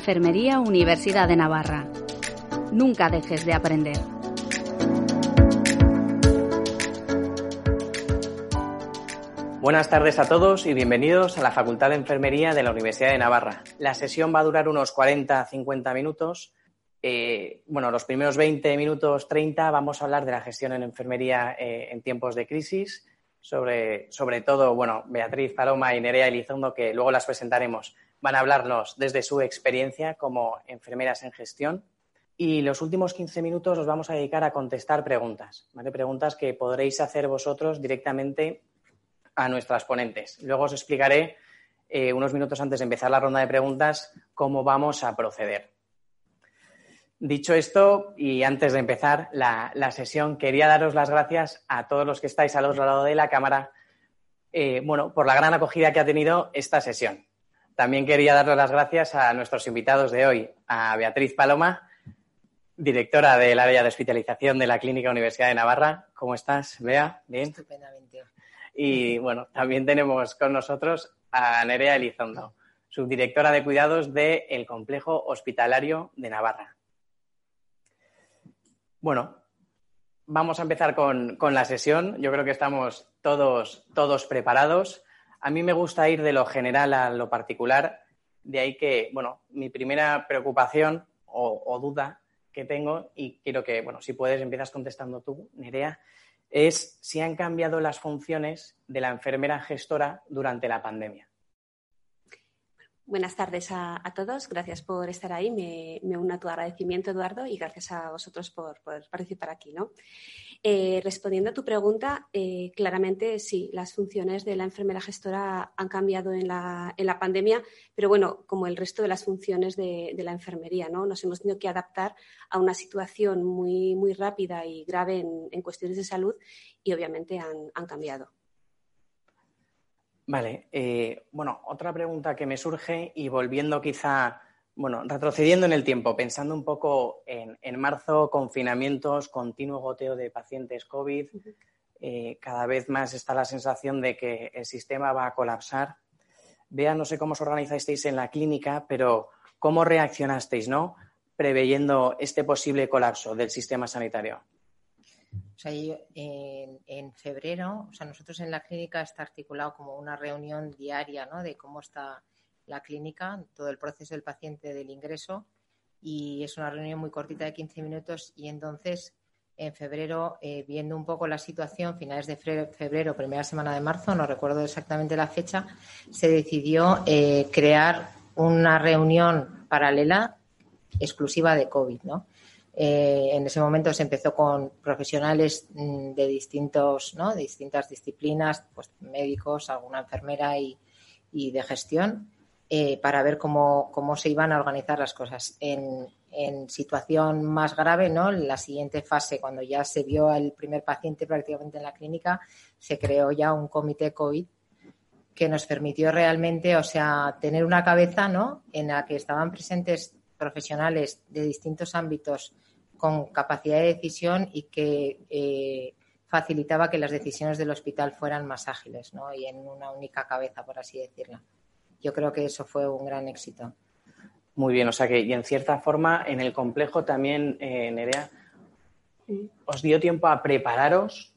Enfermería Universidad de Navarra. Nunca dejes de aprender. Buenas tardes a todos y bienvenidos a la Facultad de Enfermería de la Universidad de Navarra. La sesión va a durar unos 40-50 minutos. Eh, bueno, los primeros 20 minutos, 30, vamos a hablar de la gestión en enfermería eh, en tiempos de crisis. Sobre, sobre todo, bueno, Beatriz Paloma y Nerea Elizondo, que luego las presentaremos, van a hablarnos desde su experiencia como enfermeras en gestión. Y los últimos 15 minutos los vamos a dedicar a contestar preguntas. Preguntas que podréis hacer vosotros directamente a nuestras ponentes. Luego os explicaré eh, unos minutos antes de empezar la ronda de preguntas cómo vamos a proceder. Dicho esto, y antes de empezar la, la, sesión, quería daros las gracias a todos los que estáis al otro lado de la cámara, eh, bueno, por la gran acogida que ha tenido esta sesión. También quería daros las gracias a nuestros invitados de hoy, a Beatriz Paloma, directora del área de hospitalización de la Clínica Universidad de Navarra. ¿Cómo estás, Bea? Bien. Estupendamente. Y bueno, también tenemos con nosotros a Nerea Elizondo, subdirectora de cuidados del Complejo Hospitalario de Navarra. Bueno, vamos a empezar con, con, la sesión. Yo creo que estamos todos, todos preparados. A mí me gusta ir de lo general a lo particular, de ahí que, bueno, mi primera preocupación o, duda que tengo, y quiero que, bueno, si puedes, empiezas contestando tú, Nerea, es si han cambiado las funciones de la enfermera gestora durante la pandemia. Buenas tardes a, a, todos. Gracias por estar ahí. Me, me, uno a tu agradecimiento, Eduardo, y gracias a vosotros por poder participar aquí. ¿no? Eh, respondiendo a tu pregunta, eh, claramente sí, las funciones de la enfermera gestora han cambiado en la, en la, pandemia, pero bueno, como el resto de las funciones de, de, la enfermería, ¿no? Nos hemos tenido que adaptar a una situación muy, muy rápida y grave en, en cuestiones de salud y obviamente han, han cambiado. Vale, eh, bueno, otra pregunta que me surge y volviendo quizá, bueno, retrocediendo en el tiempo, pensando un poco en, en marzo, confinamientos, continuo goteo de pacientes COVID, eh, cada vez más está la sensación de que el sistema va a colapsar. Vea, no sé cómo os organizasteis en la clínica, pero ¿cómo reaccionasteis, no? Preveyendo este posible colapso del sistema sanitario. O sea, en, febrero, o sea, nosotros en la clínica está articulado como una reunión diaria, ¿no? De cómo está la clínica, todo el proceso del paciente del ingreso y es una reunión muy cortita de 15 minutos y entonces en febrero, eh, viendo un poco la situación, finales de febrero, primera semana de marzo, no recuerdo exactamente la fecha, se decidió eh, crear una reunión paralela exclusiva de COVID, ¿no? Eh, en ese momento se empezó con profesionales mm, de distintos, ¿no? de distintas disciplinas, pues médicos, alguna enfermera y, y de gestión, eh, para ver cómo, cómo, se iban a organizar las cosas. En, en, situación más grave, ¿no? La siguiente fase, cuando ya se vio al primer paciente prácticamente en la clínica, se creó ya un comité COVID que nos permitió realmente, o sea, tener una cabeza, ¿no? En la que estaban presentes profesionales de distintos ámbitos con capacidad de decisión y que eh, facilitaba que las decisiones del hospital fueran más ágiles ¿no? y en una única cabeza, por así decirlo. Yo creo que eso fue un gran éxito. Muy bien, o sea que, y en cierta forma, en el complejo también, eh, Nerea, ¿os dio tiempo a prepararos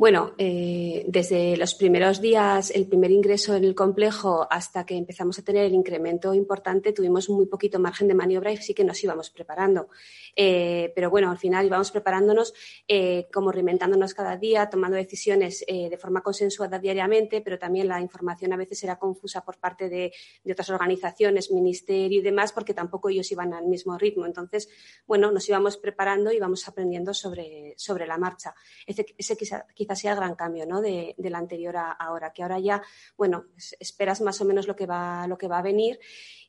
Bueno, eh, desde los primeros días, el primer ingreso en el complejo hasta que empezamos a tener el incremento importante, tuvimos muy poquito margen de maniobra y sí que nos íbamos preparando. Eh, pero bueno, al final íbamos preparándonos, eh, como reinventándonos cada día, tomando decisiones de forma consensuada diariamente, pero también la información a veces era confusa por parte de, otras organizaciones, ministerio y demás, porque tampoco ellos iban al mismo ritmo. Entonces, bueno, nos íbamos preparando y íbamos aprendiendo sobre, sobre la marcha. Ese, ese quizá sea el gran cambio ¿no? de, la anterior a ahora, que ahora ya, bueno, esperas más o menos lo que va, lo que va a venir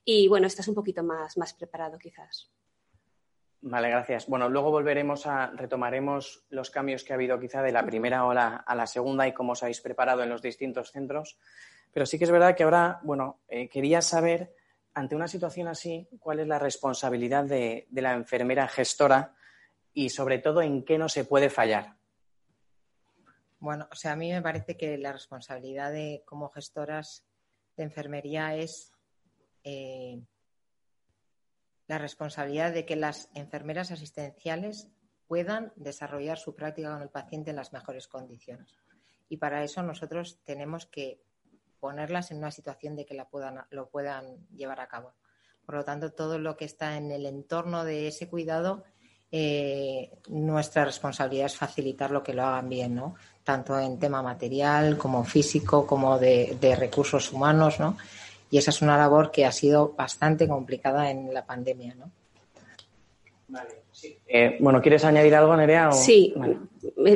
y bueno, estás un poquito más, más preparado quizás. Vale, gracias. Bueno, luego volveremos a, retomaremos los cambios que ha habido quizá de la primera ola a la segunda y cómo os habéis preparado en los distintos centros. Pero sí que es verdad que ahora, bueno, eh, quería saber, ante una situación así, cuál es la responsabilidad de la enfermera gestora y sobre todo en qué no se puede fallar. Bueno, o sea, a mí me parece que la responsabilidad de como gestoras de enfermería es eh, la responsabilidad de que las enfermeras asistenciales puedan desarrollar su práctica con el paciente en las mejores condiciones. Y para eso nosotros tenemos que ponerlas en una situación de que la puedan, lo puedan llevar a cabo. Por lo tanto, todo lo que está en el entorno de ese cuidado eh, nuestra responsabilidad es facilitar lo que lo hagan bien, ¿no? Tanto en tema material como físico, como de, recursos humanos, ¿no? Y esa es una labor que ha sido bastante complicada en la pandemia, ¿no? Vale. Eh, bueno, ¿quieres añadir algo, Nerea? Sí,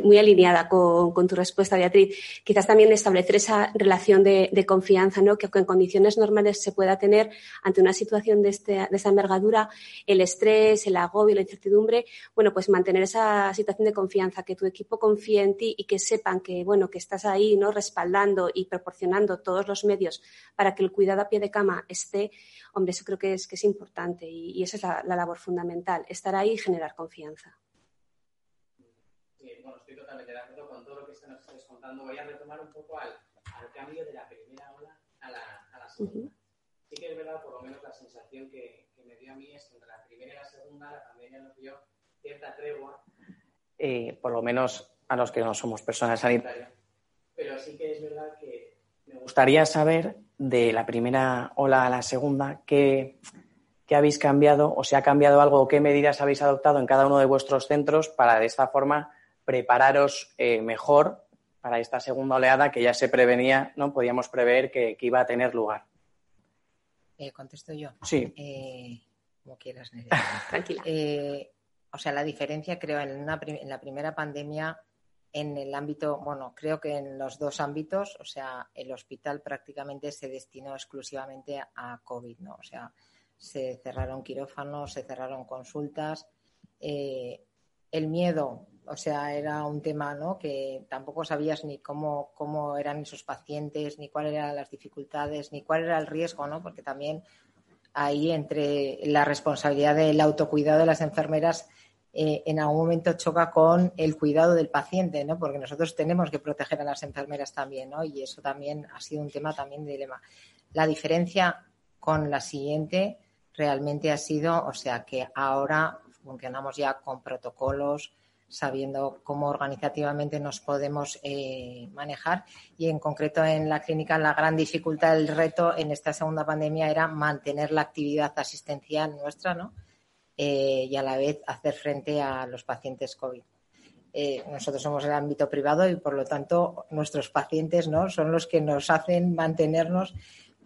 muy alineada con, tu respuesta, Beatriz. Quizás también establecer esa relación de, confianza, ¿no? que en condiciones normales se pueda tener ante una situación de, este, de esta envergadura, el estrés, el agobio, la incertidumbre, bueno, pues mantener esa situación de confianza, que tu equipo confíe en ti y que sepan que, bueno, que estás ahí, ¿no? respaldando y proporcionando todos los medios para que el cuidado a pie de cama esté, hombre, eso creo que es, que es importante y, esa es la, la labor fundamental, estar ahí y generar confianza. Sí, bueno, estoy totalmente de acuerdo con todo lo que nos estáis contando. Voy a retomar un poco al, cambio de la primera ola a la, segunda. Sí que es verdad, por lo menos la sensación que, me dio a mí es que entre la primera y la segunda la pandemia nos dio cierta tregua, eh, por lo menos a los que no somos personas sanitarias. Pero sí que es verdad que me gustaría saber de la primera ola a la segunda qué, qué habéis cambiado o si ha cambiado algo o qué medidas habéis adoptado en cada uno de vuestros centros para de esta forma prepararos eh, mejor para esta segunda oleada que ya se prevenía, ¿no? Podíamos prever que, iba a tener lugar. Eh, contesto yo. Sí. Eh, como quieras, Tranquila. o sea, la diferencia creo en, una, en la primera pandemia en el ámbito, bueno, creo que en los dos ámbitos, o sea, el hospital prácticamente se destinó exclusivamente a COVID, ¿no? O sea, se cerraron quirófanos, se cerraron consultas. Eh, el miedo, o sea, era un tema ¿no? que tampoco sabías ni cómo, cómo eran esos pacientes, ni cuáles eran las dificultades, ni cuál era el riesgo, ¿no? porque también ahí entre la responsabilidad del autocuidado de las enfermeras eh, en algún momento choca con el cuidado del paciente, ¿no? Porque nosotros tenemos que proteger a las enfermeras también, ¿no? Y eso también ha sido un tema también de dilema. La diferencia con la siguiente realmente ha sido, o sea, que ahora funcionamos ya con protocolos, sabiendo cómo organizativamente nos podemos eh, manejar y en concreto en la clínica la gran dificultad, el reto en esta segunda pandemia era mantener la actividad asistencial nuestra, ¿no? Eh, y a la vez hacer frente a los pacientes COVID. Eh, nosotros somos el ámbito privado y por lo tanto nuestros pacientes ¿no? son los que nos hacen mantenernos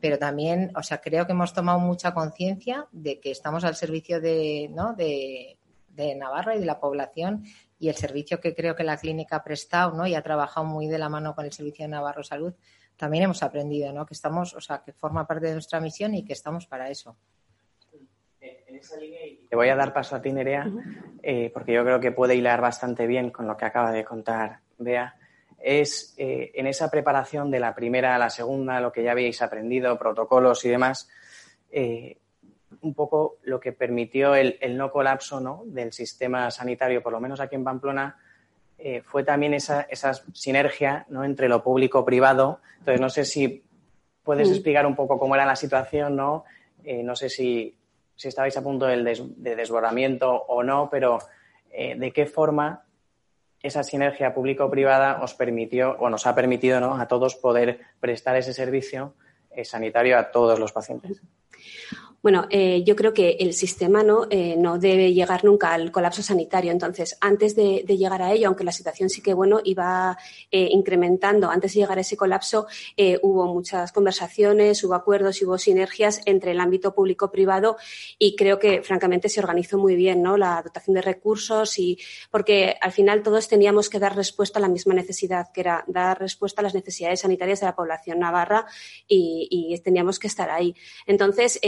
pero también, o sea, creo que hemos tomado mucha conciencia de que estamos al servicio de, ¿no? de, Navarra y de la población y el servicio que creo que la clínica ha prestado ¿no? y ha trabajado muy de la mano con el servicio de Navarro Salud, también hemos aprendido ¿no? que estamos, o sea, que forma parte de nuestra misión y que estamos para eso. En esa línea, y te voy a dar paso a ti, Nerea, eh, porque yo creo que puede hilar bastante bien con lo que acaba de contar Bea es eh, en esa preparación de la primera a la segunda, lo que ya habéis aprendido, protocolos y demás, eh, un poco lo que permitió el, no colapso ¿no? del sistema sanitario, por lo menos aquí en Pamplona, eh, fue también esa, esa sinergia ¿no? entre lo público-privado. Entonces, no sé si puedes explicar un poco cómo era la situación, ¿no? no sé si, si, estabais a punto del de desbordamiento o no, pero de qué forma esa sinergia público-privada os permitió o nos ha permitido ¿no? a todos poder prestar ese servicio eh, sanitario a todos los pacientes. Bueno, eh, yo creo que el sistema ¿no? Eh, no debe llegar nunca al colapso sanitario. Entonces, antes de, llegar a ello, aunque la situación sí que bueno iba eh, incrementando, antes de llegar a ese colapso hubo muchas conversaciones, hubo acuerdos hubo sinergias entre el ámbito público-privado y creo que, francamente, se organizó muy bien ¿no? la dotación de recursos y porque al final todos teníamos que dar respuesta a la misma necesidad, que era dar respuesta a las necesidades sanitarias de la población navarra y, y teníamos que estar ahí. Entonces,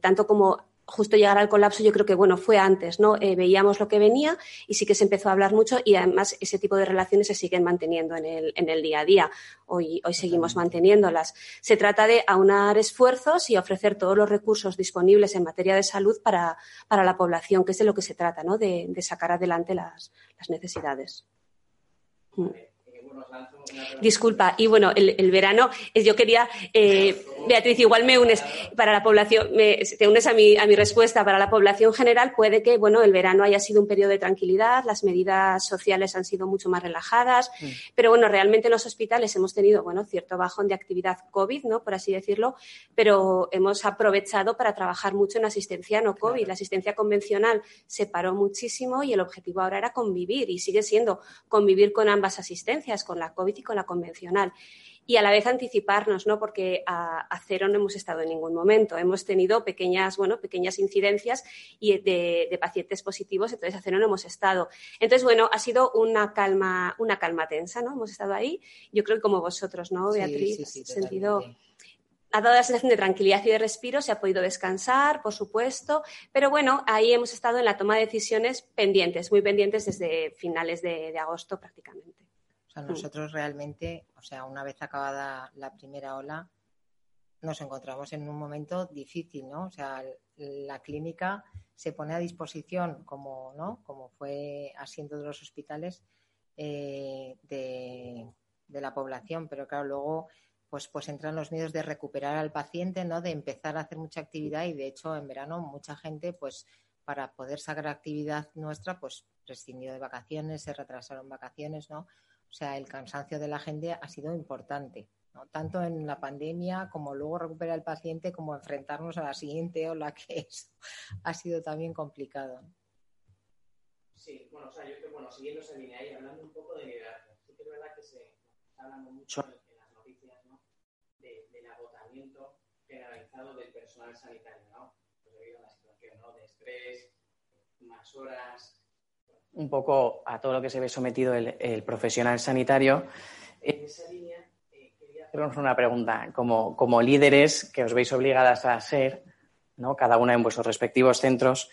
tanto como justo llegar al colapso, yo creo que bueno, fue antes, ¿no? Eh, veíamos lo que venía y sí que se empezó a hablar mucho y además ese tipo de relaciones se siguen manteniendo en el, en el día a día. Hoy, hoy seguimos manteniéndolas. Se trata de aunar esfuerzos y ofrecer todos los recursos disponibles en materia de salud para, para la población, que es de lo que se trata, ¿no? De, de sacar adelante las, las necesidades. Mm. Disculpa, y bueno, el, verano, yo quería, eh, Beatriz, igual me unes para la población, te unes a mi, a mi respuesta, para la población general puede que, bueno, el verano haya sido un periodo de tranquilidad, las medidas sociales han sido mucho más relajadas, mm. pero bueno, realmente en los hospitales hemos tenido, bueno, cierto bajón de actividad COVID, ¿no? Por así decirlo, pero hemos aprovechado para trabajar mucho en asistencia no COVID. La asistencia convencional se paró muchísimo y el objetivo ahora era convivir y sigue siendo convivir con ambas asistencias, con la COVID y con la convencional. Y a la vez anticiparnos, ¿no? Porque a, cero no hemos estado en ningún momento. Hemos tenido pequeñas, bueno, pequeñas incidencias y de, pacientes positivos, entonces a cero no hemos estado. Entonces, bueno, ha sido una calma, una calma tensa, ¿no? Hemos estado ahí. Yo creo que como vosotros, ¿no, Beatriz? Sí, sentido ha dado la sensación de tranquilidad y de respiro, se ha podido descansar, por supuesto, pero bueno, ahí hemos estado en la toma de decisiones pendientes, muy pendientes desde finales de agosto prácticamente. O sea, mm. nosotros realmente, o sea, una vez acabada la primera ola, nos encontramos en un momento difícil, ¿no? O sea, la clínica se pone a disposición, como, ¿no? Como fue asiento de los hospitales eh, de, la población, pero claro, luego pues, pues entran los miedos de recuperar al paciente, ¿no? De empezar a hacer mucha actividad y de hecho en verano mucha gente, pues para poder sacar actividad nuestra, pues prescindió de vacaciones, se retrasaron vacaciones, ¿no? O sea, el cansancio de la gente ha sido importante, ¿no? tanto en la pandemia como luego recuperar el paciente, como enfrentarnos a la siguiente ola, que es, ha sido también complicado. Sí, bueno, o sea, yo creo, bueno, siguiendo esa línea ahí, hablando un poco de liderazgo, sí que es verdad que se está hablando mucho en las noticias, ¿no? del agotamiento generalizado del personal sanitario, ¿no? Pues debido a la situación, ¿no? De estrés, más horas, un poco a todo lo que se ve sometido el, profesional sanitario. En esa línea, eh, quería hacernos una pregunta. Como, como, líderes que os veis obligadas a ser, ¿no? cada una en vuestros respectivos centros,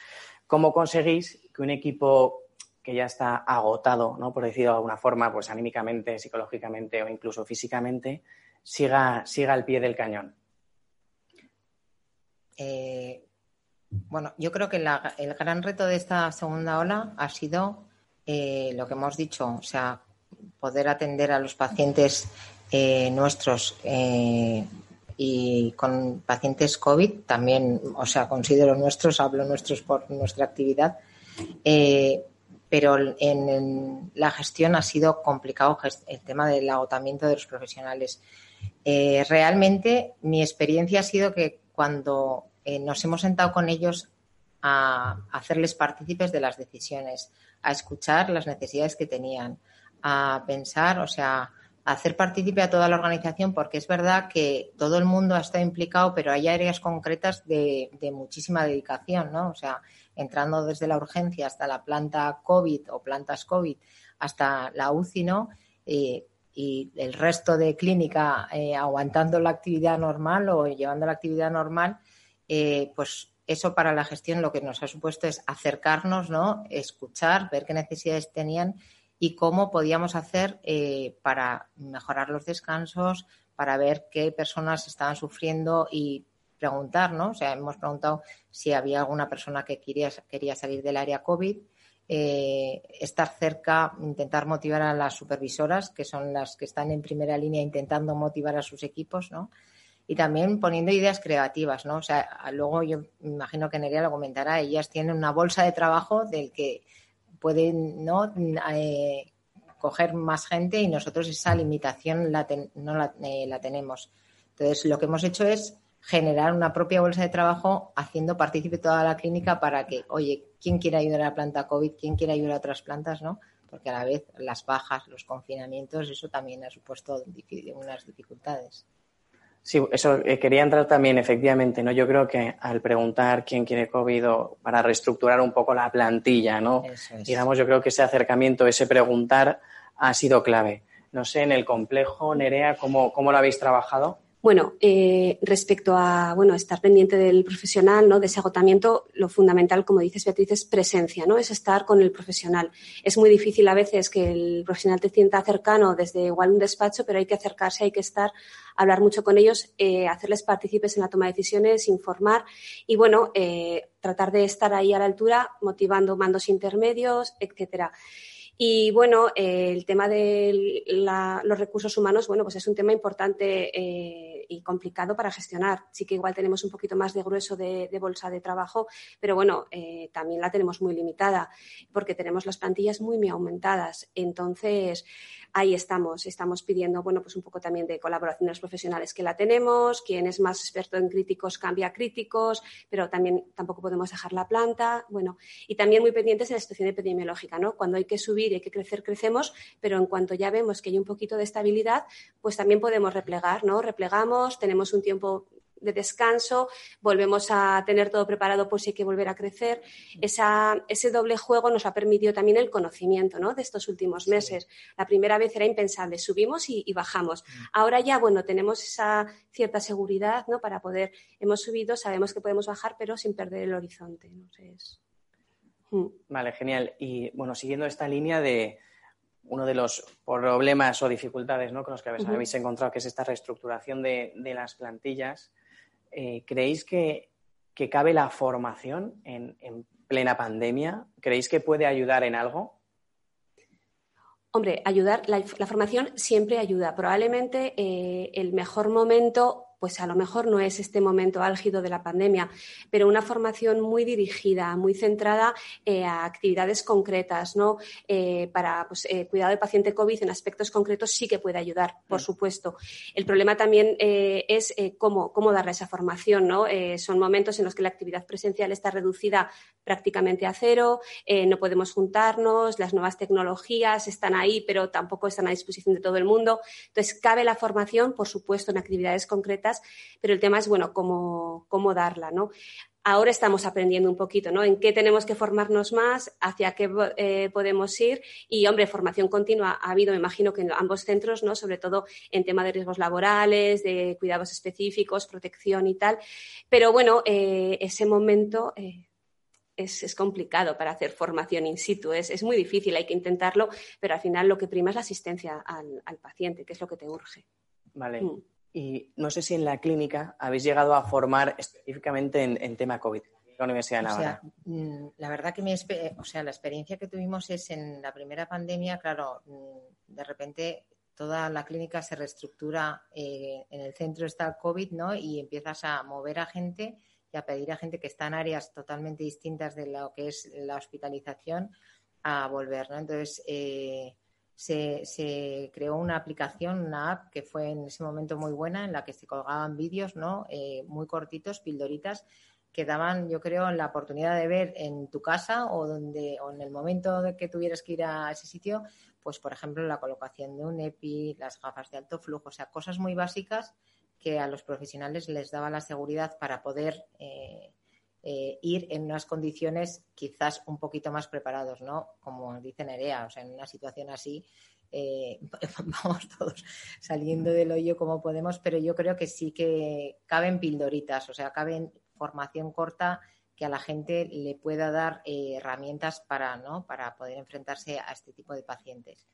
¿cómo conseguís que un equipo que ya está agotado, ¿no? por decirlo de alguna forma, pues anímicamente, psicológicamente o incluso físicamente, siga, siga al pie del cañón? Eh, bueno, yo creo que el gran reto de esta segunda ola ha sido eh, lo que hemos dicho, o sea, poder atender a los pacientes eh, nuestros eh, y con pacientes COVID, también, o sea, considero nuestros, hablo nuestros por nuestra actividad, pero en, la gestión ha sido complicado el tema del agotamiento de los profesionales. realmente mi experiencia ha sido que cuando eh, nos hemos sentado con ellos a, hacerles partícipes de las decisiones, a escuchar las necesidades que tenían, a pensar, o sea, a hacer partícipe a toda la organización, porque es verdad que todo el mundo ha estado implicado, pero hay áreas concretas de, muchísima dedicación, ¿no? O sea, entrando desde la urgencia hasta la planta COVID o plantas COVID hasta la UCI, ¿no? Eh, y el resto de clínica eh, aguantando la actividad normal o llevando la actividad normal, eh, pues eso para la gestión lo que nos ha supuesto es acercarnos, ¿no? escuchar, ver qué necesidades tenían y cómo podíamos hacer eh, para mejorar los descansos, para ver qué personas estaban sufriendo y preguntar, ¿no? O sea, hemos preguntado si había alguna persona que quería, quería salir del área COVID, eh, estar cerca, intentar motivar a las supervisoras, que son las que están en primera línea intentando motivar a sus equipos, ¿no? Y también poniendo ideas creativas, ¿no? O sea, luego yo me imagino que Nerea lo comentará, ellas tienen una bolsa de trabajo del que pueden, ¿no? Eh, coger más gente y nosotros esa limitación la no la, eh, la tenemos. Entonces, lo que hemos hecho es generar una propia bolsa de trabajo haciendo partícipe toda la clínica para que, oye, ¿quién quiere ayudar a la planta COVID? ¿Quién quiere ayudar a otras plantas? ¿no? Porque a la vez las bajas, los confinamientos, eso también ha supuesto unas dificultades. Sí, eso eh, quería entrar también, efectivamente, ¿no? Yo creo que al preguntar quién quiere COVID o para reestructurar un poco la plantilla, ¿no? Digamos, yo creo que ese acercamiento, ese preguntar ha sido clave. No sé, en el complejo, Nerea, ¿cómo, cómo lo habéis trabajado? Bueno, eh, respecto a bueno, estar pendiente del profesional, ¿no? de ese agotamiento, lo fundamental, como dices Beatriz, es presencia, ¿no? Es estar con el profesional. Es muy difícil a veces que el profesional te sienta cercano desde igual un despacho, pero hay que acercarse, hay que estar, hablar mucho con ellos, eh, hacerles partícipes en la toma de decisiones, informar y bueno, eh, tratar de estar ahí a la altura, motivando mandos intermedios, etcétera. Y bueno, eh, el tema de los recursos humanos, bueno, pues es un tema importante eh, y complicado para gestionar. Sí que igual tenemos un poquito más de grueso de, bolsa de trabajo, pero bueno, eh, también la tenemos muy limitada porque tenemos las plantillas muy, muy aumentadas. Entonces, ahí estamos. Estamos pidiendo, bueno, pues un poco también de colaboraciones profesionales que la tenemos. Quien es más experto en críticos cambia críticos, pero también tampoco podemos dejar la planta. Bueno, y también muy pendientes de la situación epidemiológica, ¿no? Cuando hay que subir y hay que crecer, crecemos, pero en cuanto ya vemos que hay un poquito de estabilidad, pues también podemos replegar, ¿no? Replegamos, tenemos un tiempo de descanso, volvemos a tener todo preparado por si hay que volver a crecer. ese doble juego nos ha permitido también el conocimiento ¿no? de estos últimos meses. La primera vez era impensable, subimos y, bajamos. Mm. Ahora ya, bueno, tenemos esa cierta seguridad ¿no? para poder, hemos subido, sabemos que podemos bajar, pero sin perder el horizonte. Mm. Vale, genial. Y bueno, siguiendo esta línea de uno de los problemas o dificultades ¿no? con los que habéis, encontrado, que es esta reestructuración de, de las plantillas, eh, ¿creéis que, cabe la formación en, plena pandemia? ¿Creéis que puede ayudar en algo? Hombre, ayudar, la, formación siempre ayuda. Probablemente eh, el mejor momento pues a lo mejor no es este momento álgido de la pandemia, pero una formación muy dirigida, muy centrada eh, a actividades concretas, ¿no? Eh, para pues, eh, cuidado del paciente COVID en aspectos concretos sí que puede ayudar, por supuesto. El problema también es cómo, cómo darle esa formación, ¿no? son momentos en los que la actividad presencial está reducida prácticamente a cero, no podemos juntarnos, las nuevas tecnologías están ahí, pero tampoco están a disposición de todo el mundo. Entonces, cabe la formación, por supuesto, en actividades concretas pero el tema es, bueno, cómo, cómo darla, ¿no? Ahora estamos aprendiendo un poquito, ¿no? En qué tenemos que formarnos más, hacia qué eh, podemos ir y, hombre, formación continua ha habido, me imagino que en ambos centros, ¿no? Sobre todo en tema de riesgos laborales, de cuidados específicos, protección y tal. Pero bueno, eh, ese momento eh, es, complicado para hacer formación in situ. Es, muy difícil, hay que intentarlo, pero al final lo que prima es la asistencia al, paciente, que es lo que te urge. Vale. Mm. Y no sé si en la clínica habéis llegado a formar específicamente en, tema COVID, la Universidad de Navarra. Mm, la verdad que mi, o sea, la experiencia que tuvimos es en la primera pandemia, claro, mm, de repente toda la clínica se reestructura, eh, en el centro está el COVID, ¿no? Y empiezas a mover a gente y a pedir a gente que está en áreas totalmente distintas de lo que es la hospitalización a volver, ¿no? Entonces, eh, se, creó una aplicación, una app que fue en ese momento muy buena, en la que se colgaban vídeos, ¿no? Eh, muy cortitos, pildoritas, que daban, yo creo, la oportunidad de ver en tu casa o donde, o en el momento de que tuvieras que ir a ese sitio, pues por ejemplo la colocación de un EPI, las gafas de alto flujo, o sea, cosas muy básicas que a los profesionales les daba la seguridad para poder eh, eh, ir en unas condiciones quizás un poquito más preparados, ¿no? Como dice Nerea, o sea, en una situación así eh, vamos todos saliendo del hoyo como podemos, pero yo creo que sí que caben pildoritas, o sea, caben formación corta que a la gente le pueda dar eh, herramientas para, ¿no? para poder enfrentarse a este tipo de pacientes.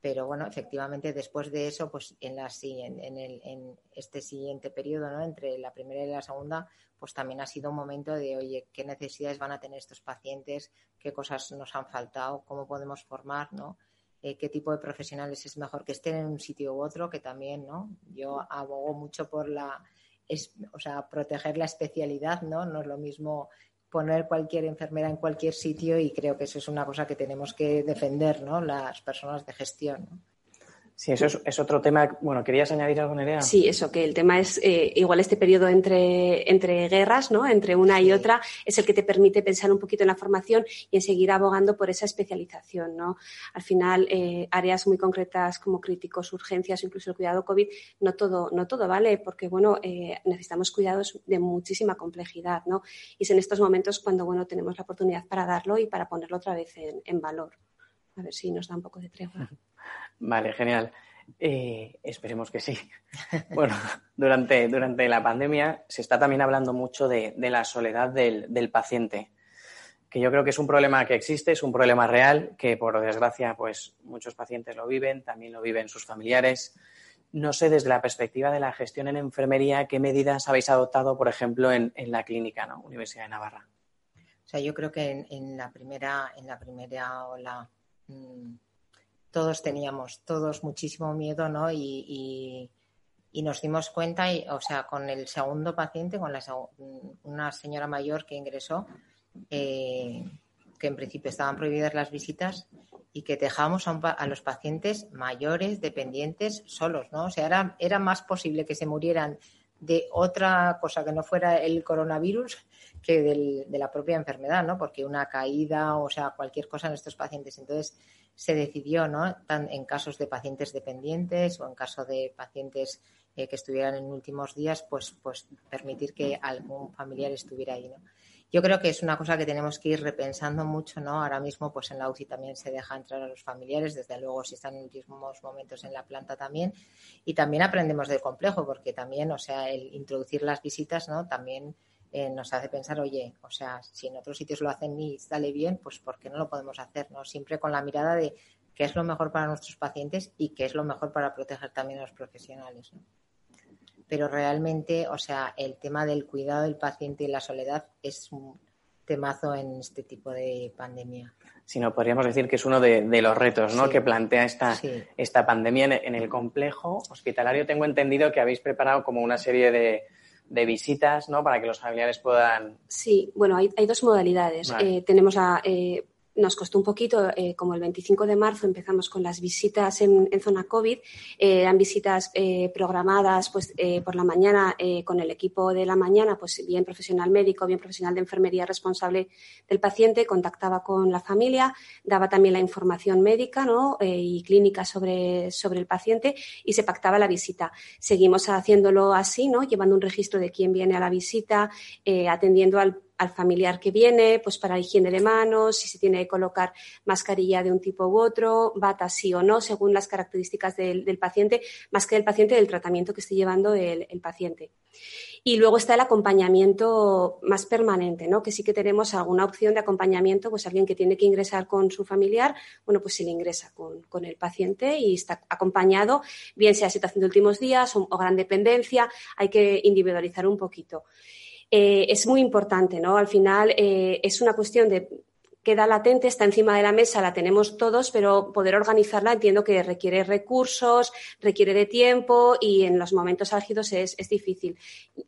Pero bueno, efectivamente, después de eso, pues en, la, en, en, el, en este siguiente periodo, ¿no? entre la primera y la segunda, pues también ha sido un momento de, oye, qué necesidades van a tener estos pacientes, qué cosas nos han faltado, cómo podemos formar, ¿no? Eh, qué tipo de profesionales es mejor que estén en un sitio u otro, que también, ¿no? Yo abogo mucho por la, o sea, proteger la especialidad, ¿no? No es lo mismo poner cualquier enfermera en cualquier sitio y creo que eso es una cosa que tenemos que defender, ¿no? Las personas de gestión. ¿no? Sí, eso es, otro tema. Bueno, ¿querías añadir algo, Nerea? Sí, eso, que el tema es eh, igual este periodo entre, entre guerras, ¿no? Entre una y otra, es el que te permite pensar un poquito en la formación y en seguir abogando por esa especialización, ¿no? Al final, eh, áreas muy concretas como críticos, urgencias, incluso el cuidado COVID, no todo, no todo vale, porque bueno, eh, necesitamos cuidados de muchísima complejidad, ¿no? Y es en estos momentos cuando bueno tenemos la oportunidad para darlo y para ponerlo otra vez en, en valor. A ver si nos da un poco de tregua. Vale, genial. Eh, esperemos que sí. Bueno, durante, durante la pandemia se está también hablando mucho de, la soledad del, paciente, que yo creo que es un problema que existe, es un problema real, que por desgracia, pues muchos pacientes lo viven, también lo viven sus familiares. No sé, desde la perspectiva de la gestión en enfermería, ¿qué medidas habéis adoptado, por ejemplo, en, la clínica, ¿no? Universidad de Navarra? O sea, yo creo que en, la primera, en la primera ola mm, todos teníamos, todos muchísimo miedo, ¿no? Y, nos dimos cuenta, y, o sea, con el segundo paciente, con la, una señora mayor que ingresó, eh, que en principio estaban prohibidas las visitas y que dejábamos a, los pacientes mayores, dependientes, solos, ¿no? O sea, era, era más posible que se murieran de otra cosa que no fuera el coronavirus de la propia enfermedad, ¿no? Porque una caída, o sea, cualquier cosa en estos pacientes. Entonces, se decidió, ¿no? en casos de pacientes dependientes o en caso de pacientes eh, que estuvieran en últimos días, pues, pues permitir que algún familiar estuviera ahí, ¿no? Yo creo que es una cosa que tenemos que ir repensando mucho, ¿no? Ahora mismo, pues en la UCI también se deja entrar a los familiares, desde luego si están en últimos momentos en la planta también, y también aprendemos del complejo, porque también, o sea, el introducir las visitas, ¿no? También eh, nos hace pensar, oye, o sea, si en otros sitios lo hacen y sale bien, pues ¿por qué no lo podemos hacer? ¿no? Siempre con la mirada de qué es lo mejor para nuestros pacientes y qué es lo mejor para proteger también a los profesionales. Pero realmente, o sea, el tema del cuidado del paciente y la soledad es un temazo en este tipo de pandemia. Si no, podríamos decir que es uno de, los retos ¿no? que plantea esta, esta pandemia en el complejo hospitalario. Tengo entendido que habéis preparado como una serie de, de visitas, ¿no? Para que los familiares puedan. Sí, bueno, hay, hay dos modalidades. Eh, tenemos a eh, nos costó un poquito, eh, como el 25 de marzo empezamos con las visitas en, zona COVID, eh, eran visitas eh, programadas pues, por la mañana con el equipo de la mañana, pues bien profesional médico, bien profesional de enfermería responsable del paciente, contactaba con la familia, daba también la información médica ¿no? y clínica sobre, sobre el paciente y se pactaba la visita. Seguimos haciéndolo así, ¿no? llevando un registro de quién viene a la visita, atendiendo al al familiar que viene, pues para higiene de manos, si se tiene que colocar mascarilla de un tipo u otro, bata sí o no, según las características del, paciente, más que del paciente, del tratamiento que esté llevando el, paciente. Y luego está el acompañamiento más permanente, ¿no? Que sí que tenemos alguna opción de acompañamiento, pues alguien que tiene que ingresar con su familiar, bueno, pues se le ingresa con, el paciente y está acompañado, bien sea situación de últimos días o gran dependencia, hay que individualizar un poquito. Eh, es muy importante, ¿no? Al final eh, es una cuestión de queda latente, está encima de la mesa, la tenemos todos, pero poder organizarla entiendo que requiere recursos, requiere de tiempo y en los momentos álgidos es, es difícil.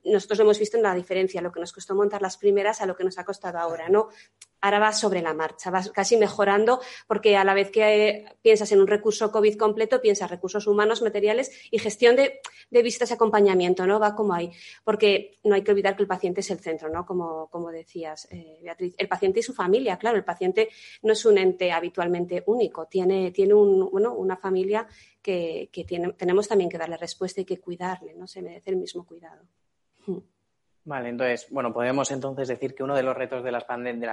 Nosotros lo hemos visto en la diferencia, lo que nos costó montar las primeras a lo que nos ha costado ahora, ¿no? Ahora va sobre la marcha, va casi mejorando, porque a la vez que eh, piensas en un recurso COVID completo, piensas recursos humanos, materiales y gestión de, visitas y acompañamiento, ¿no? Va como ahí, porque no hay que olvidar que el paciente es el centro, ¿no? Como, como decías, eh, Beatriz. El paciente y su familia, claro, el paciente no es un ente habitualmente único, tiene, tiene un, bueno, una familia que, que tiene, tenemos también que darle respuesta y que cuidarle, ¿no? Se merece el mismo cuidado. Hmm. Vale, entonces, bueno, podemos entonces decir que uno de los retos de, la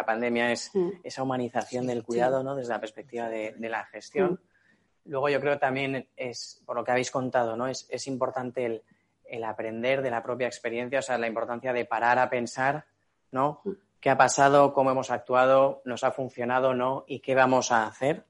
pandemia es mm. esa humanización del cuidado, ¿no? Desde la perspectiva de, la gestión. Mm. Luego yo creo también es, por lo que habéis contado, ¿no? Es, importante el, aprender de la propia experiencia, o sea, la importancia de parar a pensar, ¿no? Mm. ¿Qué ha pasado? ¿Cómo hemos actuado? ¿Nos ha funcionado? ¿No? ¿Y qué vamos a hacer?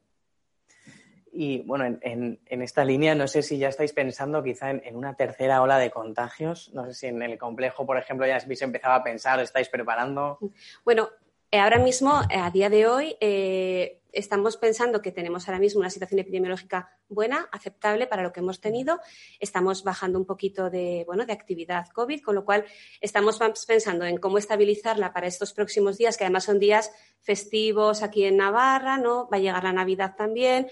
Y bueno, en, esta línea no sé si ya estáis pensando quizá en, una tercera ola de contagios. No sé si en el complejo, por ejemplo, ya habéis empezado a pensar, estáis preparando. Bueno, Eh, ahora mismo, eh, a día de hoy, eh, estamos pensando que tenemos ahora mismo una situación epidemiológica buena, aceptable para lo que hemos tenido. Estamos bajando un poquito de, bueno, de actividad COVID, con lo cual estamos pensando en cómo estabilizarla para estos próximos días, que además son días festivos aquí en Navarra, ¿no? Va a llegar la Navidad también.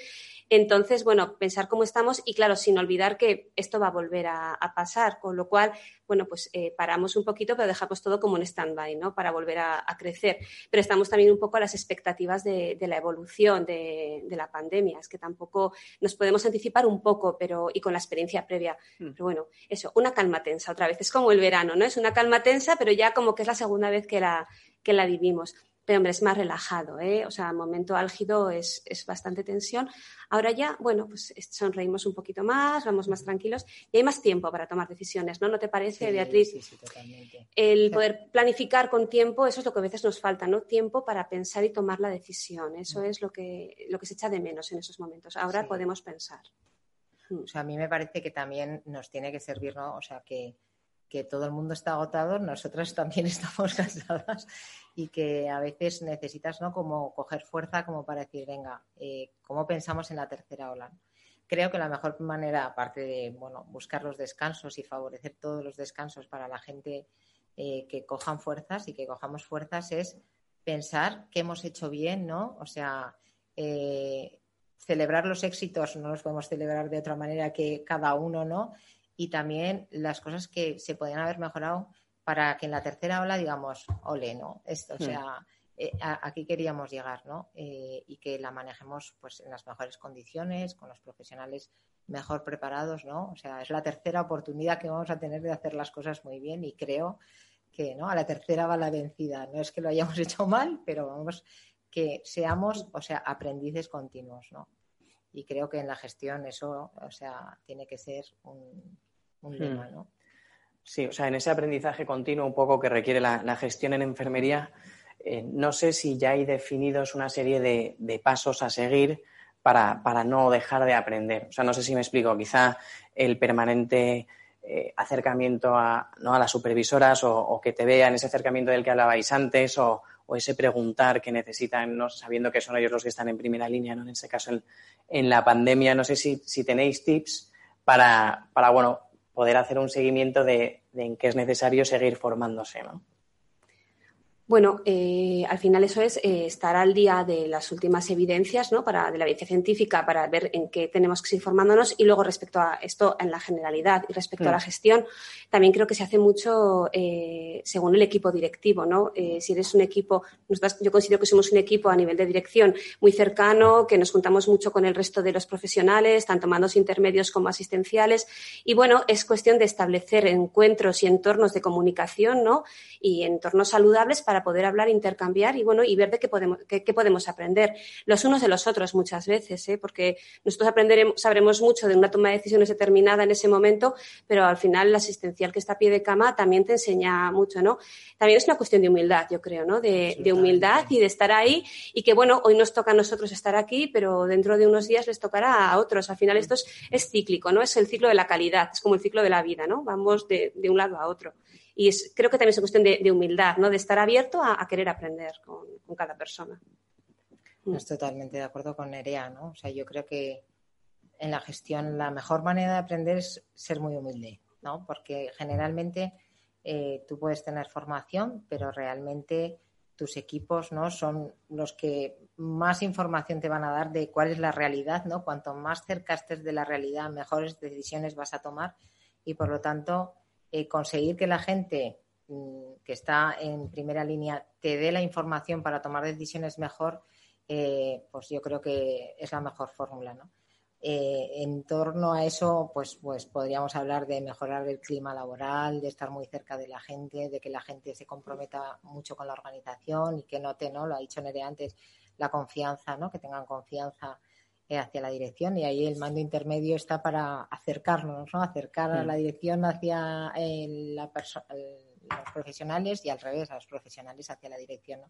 Entonces, bueno, pensar cómo estamos y, claro, sin olvidar que esto va a volver a, pasar, con lo cual, bueno, pues eh, paramos un poquito, pero dejamos todo como en stand-by, ¿no? Para volver a, crecer. Pero estamos también un poco a las expectativas de, la evolución de, la pandemia. Es que tampoco nos podemos anticipar un poco, pero y con la experiencia previa. Hmm. Pero bueno, eso, una calma tensa otra vez. Es como el verano, ¿no? Es una calma tensa, pero ya como que es la segunda vez que la, que la vivimos pero hombre, es más relajado, ¿eh? O sea, momento álgido es, bastante tensión. Ahora ya, bueno, pues sonreímos un poquito más, vamos más tranquilos y hay más tiempo para tomar decisiones, ¿no? ¿No te parece, Beatriz? Sí, sí, totalmente. El poder planificar con tiempo, eso es lo que a veces nos falta, ¿no? Tiempo para pensar y tomar la decisión. Eso mm. es lo que, lo que se echa de menos en esos momentos. Ahora podemos pensar. O sea, a mí me parece que también nos tiene que servir, ¿no? O sea, que que todo el mundo está agotado, nosotras también estamos cansadas y que a veces necesitas ¿no? como coger fuerza como para decir, venga, eh, ¿cómo pensamos en la tercera ola? Creo que la mejor manera, aparte de bueno, buscar los descansos y favorecer todos los descansos para la gente eh, que cojan fuerzas y que cojamos fuerzas, es pensar qué hemos hecho bien, ¿no? O sea, eh, celebrar los éxitos no los podemos celebrar de otra manera que cada uno, ¿no? Y también las cosas que se podrían haber mejorado para que en la tercera ola digamos, ole, ¿no? Esto, o hmm. sea, eh, aquí queríamos llegar, ¿no? Eh, y que la manejemos pues en las mejores condiciones, con los profesionales mejor preparados, ¿no? O sea, es la tercera oportunidad que vamos a tener de hacer las cosas muy bien y creo que, ¿no? A la tercera va la vencida. No es que lo hayamos hecho mal, pero vamos que seamos, o sea, aprendices continuos, ¿no? Y creo que en la gestión eso, o sea, tiene que ser un, Hmm. ¿no? Sí, o sea, en ese aprendizaje continuo un poco que requiere la, gestión en enfermería, eh, no sé si ya hay definidos una serie de, pasos a seguir para, no dejar de aprender. O sea, no sé si me explico, quizá el permanente eh, acercamiento a, ¿no? a las supervisoras o, que te vean ese acercamiento del que hablabais antes o, ese preguntar que necesitan, ¿no? sabiendo que son ellos los que están en primera línea, ¿no? en este caso en, la pandemia. No sé si, si tenéis tips para, para, bueno, poder hacer un seguimiento de, en qué es necesario seguir formándose, ¿no? Bueno, eh, al final eso es eh, estar al día de las últimas evidencias, ¿no? Para, de la evidencia científica para ver en qué tenemos que seguir formándonos y luego respecto a esto en la generalidad y respecto a la gestión, también creo que se hace mucho eh, según el equipo directivo, ¿no? si eres un equipo, yo considero que somos un equipo a nivel de dirección muy cercano, que nos juntamos mucho con el resto de los profesionales, tanto mandos intermedios como asistenciales y bueno, es cuestión de establecer encuentros y entornos de comunicación, ¿no? Y entornos saludables para para poder hablar, intercambiar y bueno, y ver de qué podemos, qué, podemos aprender los unos de los otros muchas veces, ¿eh? porque nosotros aprenderemos, sabremos mucho de una toma de decisiones determinada en ese momento, pero al final el asistencial que está a pie de cama también te enseña mucho, ¿no? También es una cuestión de humildad, yo creo, ¿no? De, humildad y de estar ahí y que bueno, hoy nos toca a nosotros estar aquí, pero dentro de unos días les tocará a otros. Al final esto es, cíclico, ¿no? Es el ciclo de la calidad, es como el ciclo de la vida, ¿no? Vamos de, de un lado a otro. Y creo que también es una cuestión de, humildad, ¿no? De estar abierto a, querer aprender con, cada persona. Estoy totalmente de acuerdo con Nerea, ¿no? O sea, yo creo que en la gestión la mejor manera de aprender es ser muy humilde, ¿no? Porque generalmente eh, tú puedes tener formación, pero realmente tus equipos no son los que más información te van a dar de cuál es la realidad, ¿no? Cuanto más cerca estés de la realidad, mejores decisiones vas a tomar y por lo tanto eh, conseguir que la gente mm, que está en primera línea te dé la información para tomar decisiones mejor, eh, pues yo creo que es la mejor fórmula, ¿no? Eh, en torno a eso, pues, pues podríamos hablar de mejorar el clima laboral, de estar muy cerca de la gente, de que la gente se comprometa mucho con la organización y que note, ¿no? Lo ha dicho Nere antes, la confianza, ¿no? Que tengan confianza hacia la dirección y ahí el mando intermedio está para acercarnos, ¿no? acercar a mm. la dirección hacia la los profesionales y al revés, a los profesionales hacia la dirección. ¿no?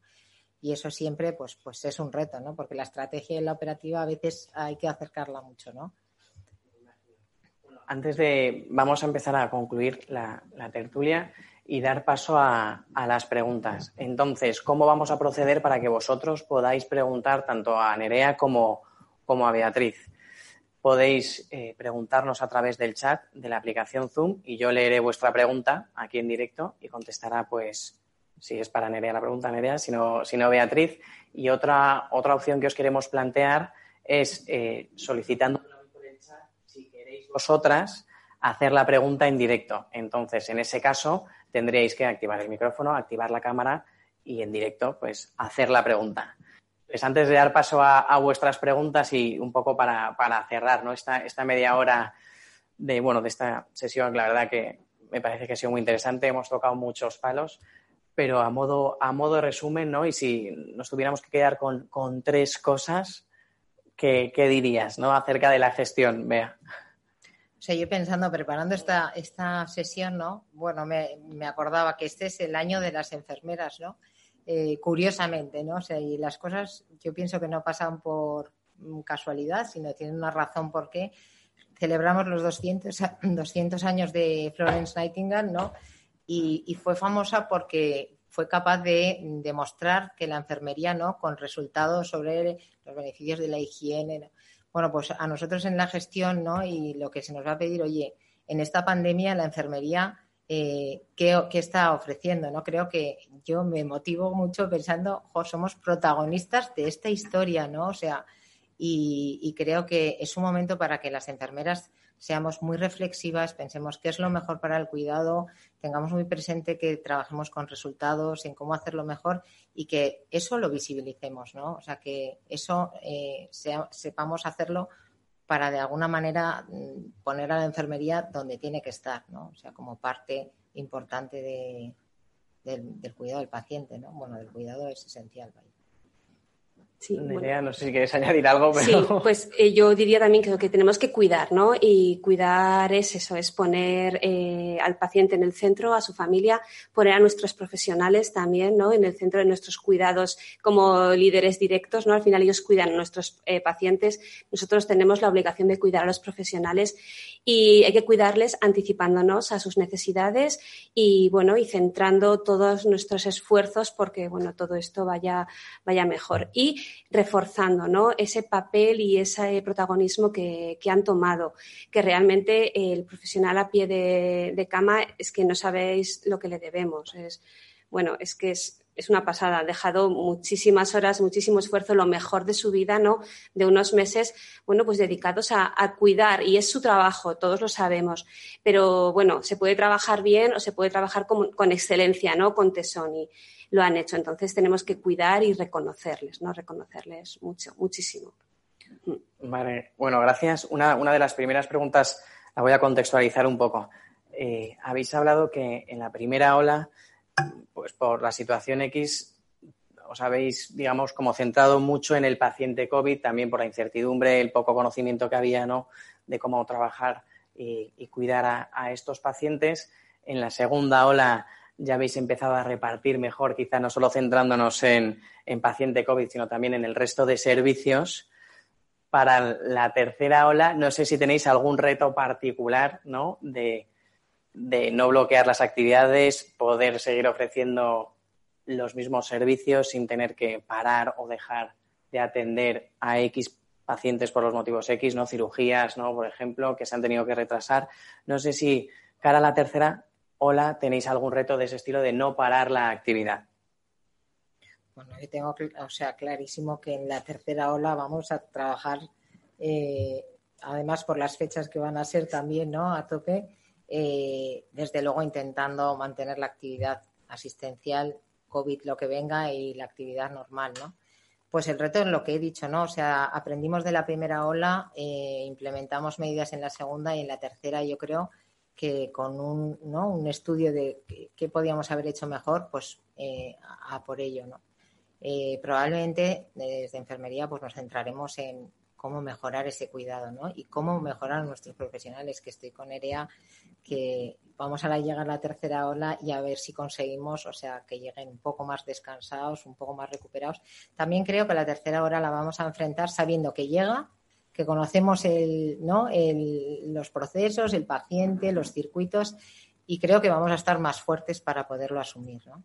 Y eso siempre pues, pues es un reto, ¿no? porque la estrategia y la operativa a veces hay que acercarla mucho. ¿no? Antes de, vamos a empezar a concluir la, tertulia. y dar paso a, las preguntas. Entonces, ¿cómo vamos a proceder para que vosotros podáis preguntar tanto a Nerea como, como a Beatriz? Podéis eh, preguntarnos a través del chat de la aplicación Zoom y yo leeré vuestra pregunta aquí en directo y contestará, pues, si es para Nerea la pregunta, Nerea, si no, si no Beatriz. Y otra, otra opción que os queremos plantear es eh, solicitando por el chat, si queréis vosotras, hacer la pregunta en directo. Entonces, en ese caso, tendríais que activar el micrófono, activar la cámara y en directo, pues, hacer la pregunta. Pues antes de dar paso a, vuestras preguntas y un poco para, cerrar ¿no? esta, esta media hora de, bueno, de esta sesión, la verdad que me parece que ha sido muy interesante, hemos tocado muchos palos, pero a modo, a modo resumen, ¿no? Y si nos tuviéramos que quedar con, tres cosas, ¿qué, dirías, ¿no? Acerca de la gestión, Bea. O sea, yo pensando, preparando esta, esta sesión, ¿no? Bueno, me, acordaba que este es el año de las enfermeras, ¿no? Eh, curiosamente, ¿no? O sea, y las cosas yo pienso que no pasan por casualidad, sino tienen una razón por qué celebramos los 200, 200 años de Florence Nightingale, ¿no? Y, fue famosa porque fue capaz de demostrar que la enfermería, ¿no? Con resultados sobre los beneficios de la higiene, bueno, pues a nosotros en la gestión, ¿no? Y lo que se nos va a pedir, oye, en esta pandemia la enfermería, eh, ¿qué, está ofreciendo? ¿no? Creo que yo me motivo mucho pensando, somos protagonistas de esta historia, ¿no? O sea, y, creo que es un momento para que las enfermeras seamos muy reflexivas, pensemos qué es lo mejor para el cuidado, tengamos muy presente que trabajemos con resultados, en cómo hacerlo mejor y que eso lo visibilicemos, ¿no? O sea, que eso eh, sepamos hacerlo para de alguna manera mm, poner a la enfermería donde tiene que estar, ¿no? O sea, como parte importante del, cuidado del paciente, ¿no? Bueno, del cuidado es esencial. Sí, no sé si quieres añadir algo, pero... Sí, pues eh, yo diría también que lo que tenemos que cuidar, ¿no? Y cuidar es eso, es poner eh, al paciente en el centro, a su familia, poner a nuestros profesionales también, ¿no? En el centro de nuestros cuidados como líderes directos, ¿no? Al final ellos cuidan a nuestros eh, pacientes, nosotros tenemos la obligación de cuidar a los profesionales y hay que cuidarles anticipándonos a sus necesidades y, bueno, y centrando todos nuestros esfuerzos porque, bueno, todo esto vaya, vaya mejor. Y reforzando ¿no? ese papel y ese protagonismo que, han tomado, que realmente el profesional a pie de, cama es que no sabéis lo que le debemos. Es, bueno, es que es, una pasada. Ha dejado muchísimas horas, muchísimo esfuerzo, lo mejor de su vida, ¿no? De unos meses, bueno, pues dedicados a, cuidar. Y es su trabajo, todos lo sabemos. Pero bueno, se puede trabajar bien o se puede trabajar con, con excelencia, ¿no? Con tesón. Lo han hecho. Entonces tenemos que cuidar y reconocerles, ¿no? Reconocerles mucho, muchísimo. Mm. Vale, bueno, gracias. Una, de las primeras preguntas la voy a contextualizar un poco. Eh, habéis hablado que en la primera ola, pues por la situación X, os habéis, digamos, como centrado mucho en el paciente COVID, también por la incertidumbre, el poco conocimiento que había, ¿no? De cómo trabajar y, cuidar a, estos pacientes. En la segunda ola ya habéis empezado a repartir mejor, quizá no solo centrándonos en, paciente COVID, sino también en el resto de servicios. Para la tercera ola, no sé si tenéis algún reto particular, ¿no? De, no bloquear las actividades, poder seguir ofreciendo los mismos servicios sin tener que parar o dejar de atender a X pacientes por los motivos X, ¿no? Cirugías, ¿no? Por ejemplo, que se han tenido que retrasar. No sé si cara a la tercera Hola, tenéis algún reto de ese estilo de no parar la actividad. Bueno, yo tengo, o sea, clarísimo que en la tercera ola vamos a trabajar, eh, además por las fechas que van a ser también, ¿no? A tope, eh, desde luego intentando mantener la actividad asistencial, COVID, lo que venga y la actividad normal, ¿no? Pues el reto es lo que he dicho, ¿no? O sea, aprendimos de la primera ola, eh, implementamos medidas en la segunda y en la tercera, yo creo que con un, ¿no? un estudio de qué podíamos haber hecho mejor, pues eh, a, por ello, ¿no? Eh, probablemente desde enfermería pues nos centraremos en cómo mejorar ese cuidado, ¿no? Y cómo mejorar nuestros profesionales, que estoy con EREA, que vamos a llegar a la tercera ola y a ver si conseguimos, o sea, que lleguen un poco más descansados, un poco más recuperados. También creo que la tercera hora la vamos a enfrentar sabiendo que llega, que conocemos el, ¿no? el, los procesos, el paciente, los circuitos y creo que vamos a estar más fuertes para poderlo asumir, ¿no?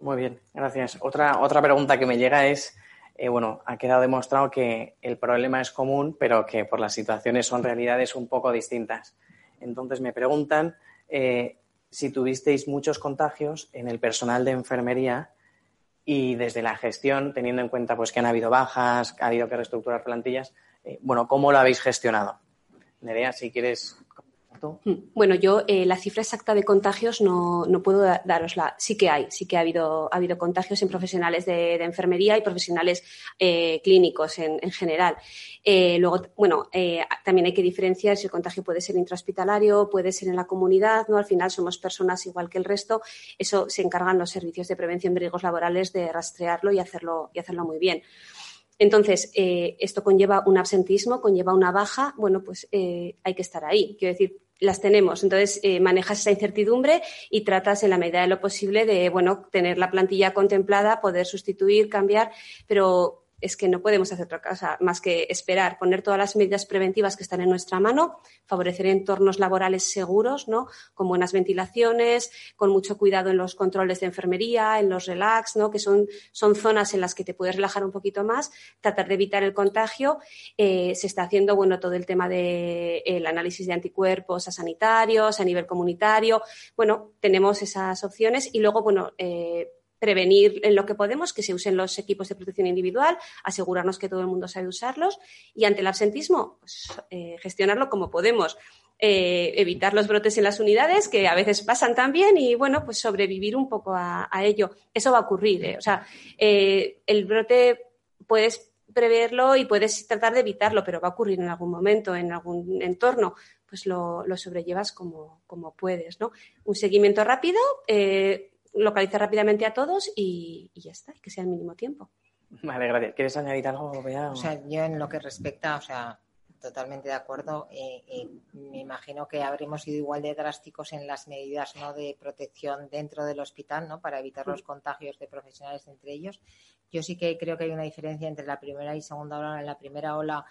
Muy bien, gracias. Otra, otra pregunta que me llega es, eh, bueno, ha quedado demostrado que el problema es común, pero que por las situaciones son realidades un poco distintas. Entonces me preguntan eh, si tuvisteis muchos contagios en el personal de enfermería y desde la gestión, teniendo en cuenta pues que han habido bajas, ha habido que reestructurar plantillas, eh, bueno, ¿cómo lo habéis gestionado? Nerea, si quieres. Bueno, yo eh, la cifra exacta de contagios no, no, puedo darosla. Sí que hay, sí que ha habido, ha habido contagios en profesionales de, enfermería y profesionales eh, clínicos en, general. Eh, luego, bueno, también hay que diferenciar si el contagio puede ser intrahospitalario, puede ser en la comunidad, ¿no? Al final somos personas igual que el resto. Eso se encargan los servicios de prevención de riesgos laborales de rastrearlo y hacerlo, y hacerlo muy bien. Entonces, esto conlleva un absentismo, conlleva una baja, bueno, pues hay que estar ahí. Quiero decir, las tenemos. Entonces, eh, manejas esa incertidumbre y tratas en la medida de lo posible de, bueno, tener la plantilla contemplada, poder sustituir, cambiar, pero es que no podemos hacer otra cosa más que esperar, poner todas las medidas preventivas que están en nuestra mano, favorecer entornos laborales seguros, ¿no? Con buenas ventilaciones, con mucho cuidado en los controles de enfermería, en los relax, ¿no? Que son, son zonas en las que te puedes relajar un poquito más, tratar de evitar el contagio. Eh, se está haciendo, bueno, todo el tema del análisis de anticuerpos a sanitarios, a nivel comunitario. Bueno, tenemos esas opciones y luego, bueno, eh, prevenir en lo que podemos, que se usen los equipos de protección individual, asegurarnos que todo el mundo sabe usarlos y ante el absentismo, pues, eh, gestionarlo como podemos. Eh, evitar los brotes en las unidades, que a veces pasan también, y bueno, pues sobrevivir un poco a, ello. Eso va a ocurrir. ¿eh? O sea, el brote puedes preverlo y puedes tratar de evitarlo, pero va a ocurrir en algún momento, en algún entorno, pues lo, sobrellevas como, como, puedes, ¿no? Un seguimiento rápido, localiza rápidamente a todos y, ya está, y que sea el mínimo tiempo. Vale, gracias. ¿Quieres añadir algo, Bea? O sea, yo en lo que respecta, o sea, totalmente de acuerdo. Eh, eh, me imagino que habremos sido igual de drásticos en las medidas ¿no? de protección dentro del hospital, ¿no? Para evitar los contagios de profesionales entre ellos. Yo sí que creo que hay una diferencia entre la primera y segunda ola. En la primera ola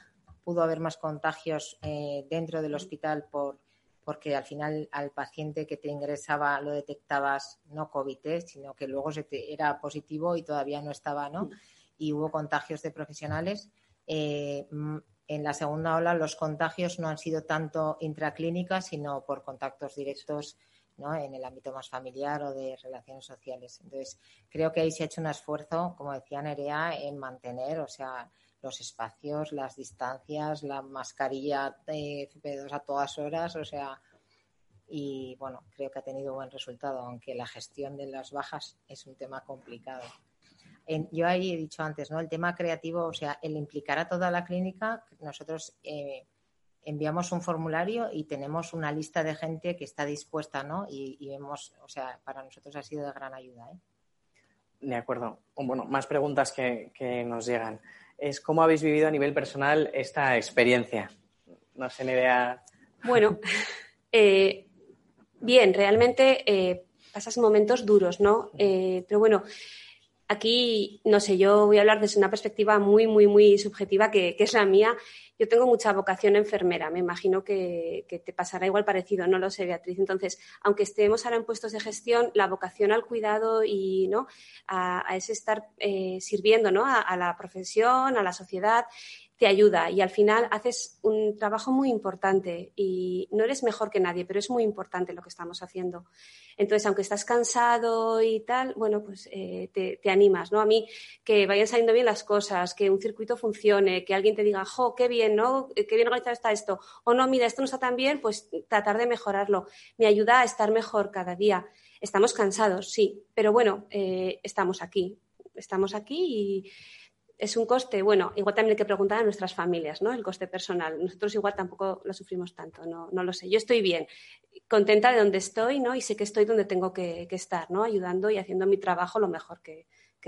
pudo haber más contagios eh, dentro del hospital por porque al final al paciente que te ingresaba lo detectabas no COVID, ¿eh? sino que luego era positivo y todavía no estaba, ¿no? Y hubo contagios de profesionales. Eh, mm, en la segunda ola los contagios no han sido tanto intraclínicas, sino por contactos directos ¿no? en el ámbito más familiar o de relaciones sociales. Entonces, creo que ahí se ha hecho un esfuerzo, como decía Nerea, en mantener, o sea, los espacios, las distancias, la mascarilla de FP2 a todas horas, o sea, y bueno, creo que ha tenido buen resultado, aunque la gestión de las bajas es un tema complicado. yo ahí he dicho antes, ¿no? El tema creativo, o sea, el implicar a toda la clínica, nosotros eh, enviamos un formulario y tenemos una lista de gente que está dispuesta, ¿no? Y, vemos, o sea, para nosotros ha sido de gran ayuda, ¿eh? De acuerdo. Bueno, más preguntas que nos llegan es cómo habéis vivido a nivel personal esta experiencia. No sé, idea. Bueno, eh, bien, realmente eh, pasas momentos duros, ¿no? Eh, pero bueno, aquí, no sé, yo voy a hablar desde una perspectiva muy, muy, muy subjetiva que, que es la mía yo tengo mucha vocación enfermera, me imagino que, te pasará igual parecido, no lo sé, Beatriz. Entonces, aunque estemos ahora en puestos de gestión, la vocación al cuidado y ¿no? a, ese estar eh, sirviendo ¿no? a, la profesión, a la sociedad, te ayuda y al final haces un trabajo muy importante y no eres mejor que nadie, pero es muy importante lo que estamos haciendo. Entonces, aunque estás cansado y tal, bueno, pues eh, te, animas, ¿no? A mí que vayan saliendo bien las cosas, que un circuito funcione, que alguien te diga, jo, qué bien, ¿no? Qué bien organizado está esto. O no, mira, esto no está tan bien, pues tratar de mejorarlo. Me ayuda a estar mejor cada día. Estamos cansados, sí, pero bueno, eh, estamos aquí. Estamos aquí y es un coste, bueno, igual también hay que preguntar a nuestras familias, ¿no? El coste personal. Nosotros igual tampoco lo sufrimos tanto, no, no lo sé. Yo estoy bien, contenta de donde estoy, ¿no? Y sé que estoy donde tengo que, estar, ¿no? Ayudando y haciendo mi trabajo lo mejor que,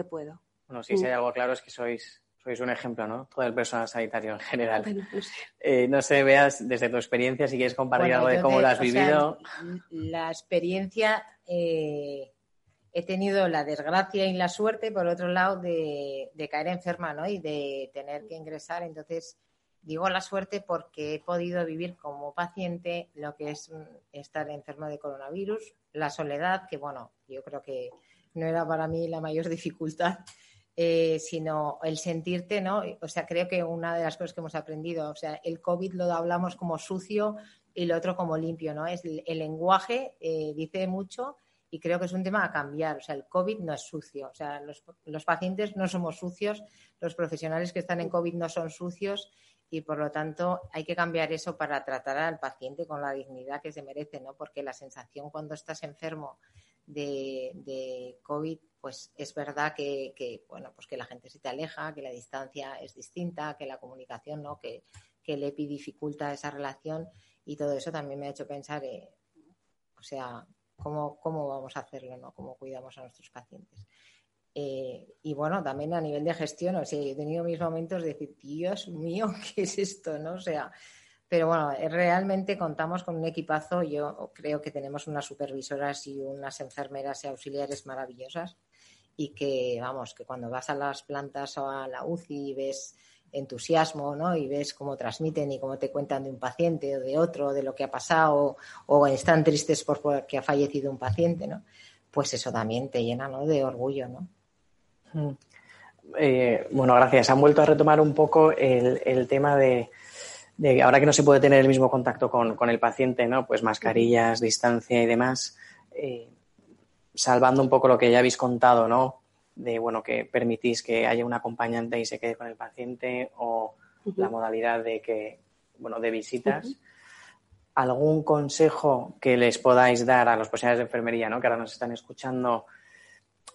puedo. Bueno, sí, si hay mm. algo claro es que sois, sois un ejemplo, ¿no? Todo el personal sanitario en general. Bueno, no sé. Eh, no sé, veas desde tu experiencia, si quieres compartir algo de cómo lo has vivido. la experiencia... Eh he tenido la desgracia y la suerte, por otro lado, de, caer enferma, ¿no? Y de tener que ingresar. Entonces, digo la suerte porque he podido vivir como paciente lo que es estar enfermo de coronavirus, la soledad, que bueno, yo creo que no era para mí la mayor dificultad, eh, sino el sentirte, ¿no? O sea, creo que una de las cosas que hemos aprendido, o sea, el COVID lo hablamos como sucio y lo otro como limpio, ¿no? Es el, lenguaje eh, dice mucho y creo que es un tema a cambiar. O sea, el COVID no es sucio. O sea, los, los, pacientes no somos sucios, los profesionales que están en COVID no son sucios y por lo tanto hay que cambiar eso para tratar al paciente con la dignidad que se merece, ¿no? Porque la sensación cuando estás enfermo de, de COVID pues es verdad que, bueno, pues que la gente se te aleja, que la distancia es distinta, que la comunicación, ¿no? Que, que el EPI dificulta esa relación y todo eso también me ha hecho pensar, eh, o sea, cómo, cómo vamos a hacerlo, ¿no? Cómo cuidamos a nuestros pacientes. Eh, y bueno, también a nivel de gestión, o sea, he tenido mis momentos de decir, Dios mío, ¿qué es esto? ¿no? O sea, pero bueno, eh, realmente contamos con un equipazo. Yo creo que tenemos unas supervisoras y unas enfermeras y auxiliares maravillosas y que, vamos, que cuando vas a las plantas o a la UCI y ves entusiasmo, ¿no? Y ves cómo transmiten y cómo te cuentan de un paciente o de otro, de lo que ha pasado, o están tristes porque ha fallecido un paciente, ¿no? Pues eso también te llena, ¿no? De orgullo, ¿no? Mm. Eh, bueno, gracias. Han vuelto a retomar un poco el, tema de, ahora que no se puede tener el mismo contacto con, el paciente, ¿no? Pues mascarillas, distancia y demás. Eh, salvando un poco lo que ya habéis contado, ¿no? De, bueno, que permitís que haya un acompañante y se quede con el paciente o la modalidad de que, bueno, de visitas. ¿Algún consejo que les podáis dar a los profesionales de enfermería, ¿no? Que ahora nos están escuchando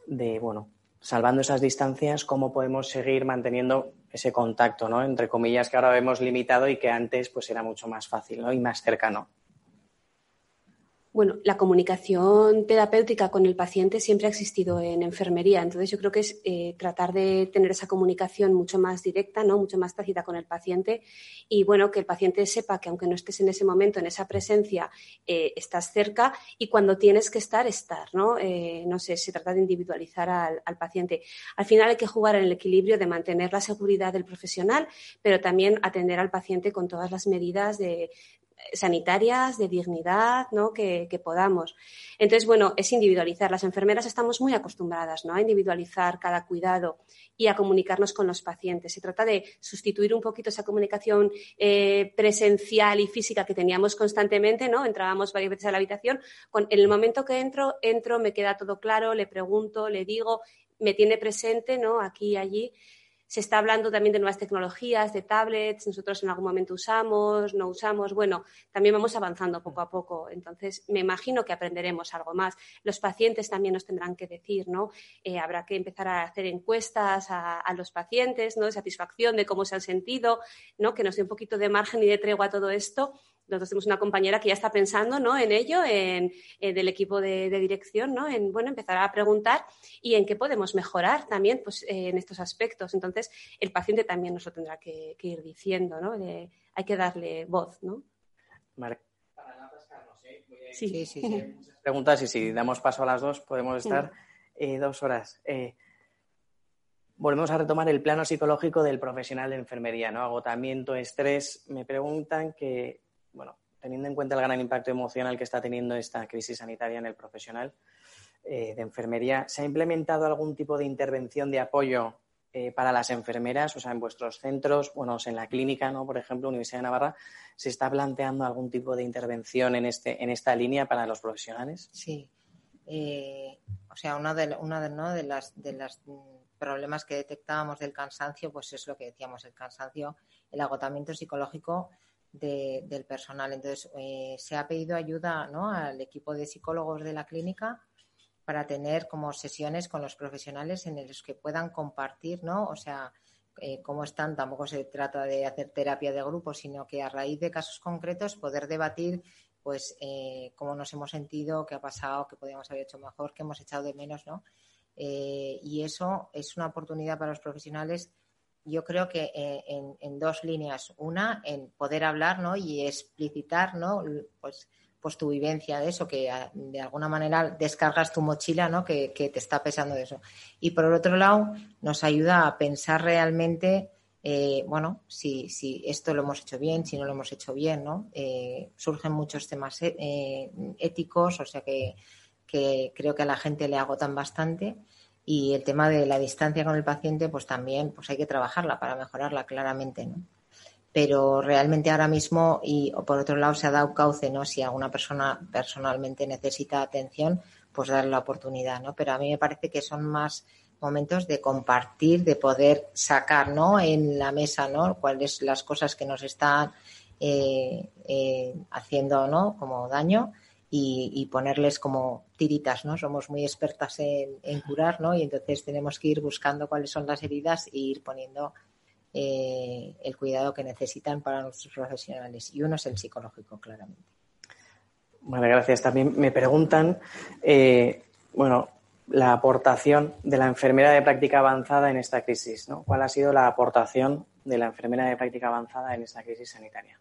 de, bueno, salvando esas distancias, cómo podemos seguir manteniendo ese contacto, ¿no? Entre comillas, que ahora vemos limitado y que antes pues era mucho más fácil, ¿no? Y más cercano bueno, la comunicación terapéutica con el paciente siempre ha existido en enfermería. Entonces, yo creo que es eh, tratar de tener esa comunicación mucho más directa, ¿no? mucho más tácita con el paciente y, bueno, que el paciente sepa que aunque no estés en ese momento, en esa presencia, eh, estás cerca y cuando tienes que estar, estar. ¿no? Eh, no sé, se trata de individualizar al, al, paciente. Al final hay que jugar en el equilibrio de mantener la seguridad del profesional, pero también atender al paciente con todas las medidas de, sanitarias, de dignidad, ¿no? Que, podamos. Entonces, bueno, es individualizar. Las enfermeras estamos muy acostumbradas, ¿no? A individualizar cada cuidado y a comunicarnos con los pacientes. Se trata de sustituir un poquito esa comunicación eh, presencial y física que teníamos constantemente, ¿no? Entrábamos varias veces a la habitación. Con, en el momento que entro, entro, me queda todo claro, le pregunto, le digo, me tiene presente, ¿no? Aquí y allí. Se está hablando también de nuevas tecnologías, de tablets, nosotros en algún momento usamos, no usamos, bueno, también vamos avanzando poco a poco. Entonces, me imagino que aprenderemos algo más. Los pacientes también nos tendrán que decir, ¿no? Eh, habrá que empezar a hacer encuestas a, los pacientes, ¿no? De satisfacción, de cómo se han sentido, ¿no? Que nos dé un poquito de margen y de tregua a todo esto nosotros tenemos una compañera que ya está pensando ¿no? en ello, en, del equipo de, dirección, ¿no? en bueno, empezar a preguntar y en qué podemos mejorar también pues, en estos aspectos. Entonces, el paciente también nos lo tendrá que, ir diciendo, ¿no? hay que darle voz. ¿no? Vale. Sí. sí, sí, Preguntas y si damos paso a las dos podemos estar eh, dos horas. Eh, volvemos a retomar el plano psicológico del profesional de enfermería, ¿no? Agotamiento, estrés. Me preguntan que bueno, teniendo en cuenta el gran impacto emocional que está teniendo esta crisis sanitaria en el profesional eh, de enfermería, ¿se ha implementado algún tipo de intervención de apoyo eh, para las enfermeras? O sea, en vuestros centros, bueno, en la clínica, ¿no? Por ejemplo, Universidad de Navarra, ¿se está planteando algún tipo de intervención en, este, en esta línea para los profesionales? Sí. Eh, o sea, una de, una de, las problemas que detectábamos del cansancio, pues es lo que decíamos, el cansancio, el agotamiento psicológico del personal. Entonces, eh, se ha pedido ayuda ¿no? al equipo de psicólogos de la clínica para tener como sesiones con los profesionales en los que puedan compartir, ¿no? O sea, eh, cómo están, tampoco se trata de hacer terapia de grupo, sino que a raíz de casos concretos poder debatir pues eh, cómo nos hemos sentido, qué ha pasado, qué podríamos haber hecho mejor, qué hemos echado de menos, ¿no? y eso es una oportunidad para los profesionales yo creo que eh, en, dos líneas. Una, en poder hablar ¿no? y explicitar ¿no? pues, pues tu vivencia de eso, que ah, de alguna manera descargas tu mochila ¿no? que, te está pesando de eso. Y por el otro lado, nos ayuda a pensar realmente eh, bueno, si, si, esto lo hemos hecho bien, si no lo hemos hecho bien, ¿no? Eh, surgen muchos temas eh, éticos, o sea que, creo que a la gente le agotan bastante. Y el tema de la distancia con el paciente, pues también pues hay que trabajarla para mejorarla claramente, ¿no? Pero realmente ahora mismo, y por otro lado, se ha dado cauce, ¿no? Si alguna persona personalmente necesita atención, pues darle la oportunidad, ¿no? Pero a mí me parece que son más momentos de compartir, de poder sacar ¿no? en la mesa ¿no? cuáles las cosas que nos están eh, eh, haciendo ¿no? como daño y, ponerles como tiritas. ¿no? Somos muy expertas en, curar ¿no? y entonces tenemos que ir buscando cuáles son las heridas e ir poniendo eh, el cuidado que necesitan para nuestros profesionales. Y uno es el psicológico, claramente. Vale, gracias. También me preguntan, bueno, la aportación de la enfermera de práctica avanzada en esta crisis? ¿no? ¿Cuál ha sido la aportación de la enfermera de práctica avanzada en esta crisis sanitaria?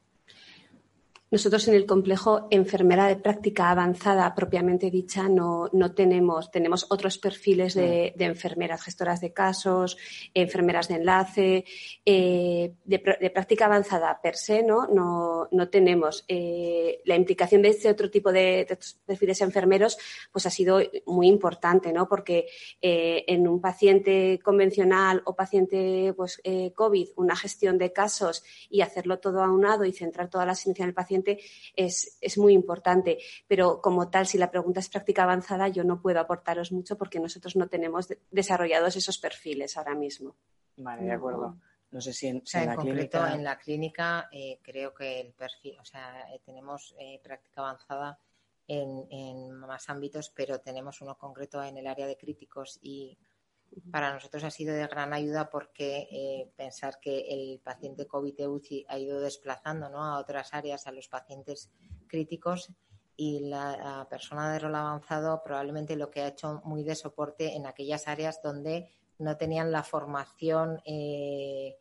Nosotros en el complejo enfermera de práctica avanzada propiamente dicha no, no tenemos. Tenemos otros perfiles de, mm. enfermeras, gestoras de casos, enfermeras de enlace. Eh, de, práctica avanzada per se no, no, tenemos. Eh, la implicación de este otro tipo de, perfiles enfermeros pues ha sido muy importante, ¿no? porque eh, en un paciente convencional o paciente pues, COVID, una gestión de casos y hacerlo todo aunado y centrar toda la asistencia en el paciente es, muy importante. Pero como tal, si la pregunta es práctica avanzada, yo no puedo aportaros mucho porque nosotros no tenemos desarrollados esos perfiles ahora mismo. Vale, de acuerdo. No sé si en, la clínica... en la clínica eh, creo que el perfil, o sea, eh, tenemos eh, práctica avanzada en, en, más ámbitos, pero tenemos uno concreto en el área de críticos y para nosotros ha sido de gran ayuda porque eh, pensar que el paciente COVID de UCI ha ido desplazando ¿no? a otras áreas, a los pacientes críticos y la, persona de rol avanzado probablemente lo que ha hecho muy de soporte en aquellas áreas donde no tenían la formación eh,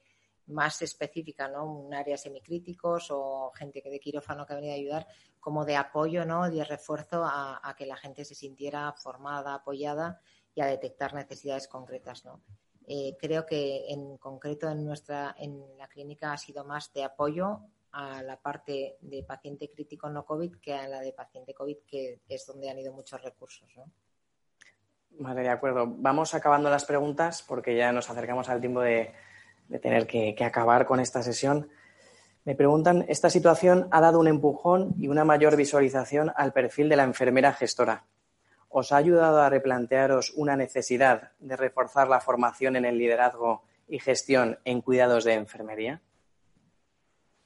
más específica, ¿no? Un área semicríticos o gente que de quirófano que ha venido a ayudar, como de apoyo, ¿no? De refuerzo a, a que la gente se sintiera formada, apoyada y a detectar necesidades concretas. ¿no? Eh, creo que en concreto en nuestra en la clínica ha sido más de apoyo a la parte de paciente crítico no COVID que a la de paciente COVID, que es donde han ido muchos recursos. ¿no? Vale, de acuerdo. Vamos acabando las preguntas porque ya nos acercamos al tiempo de, tener que, que, acabar con esta sesión. Me preguntan, ¿esta situación ha dado un empujón y una mayor visualización al perfil de la enfermera gestora? ¿Os ha ayudado a replantearos una necesidad de reforzar la formación en el liderazgo y gestión en cuidados de enfermería?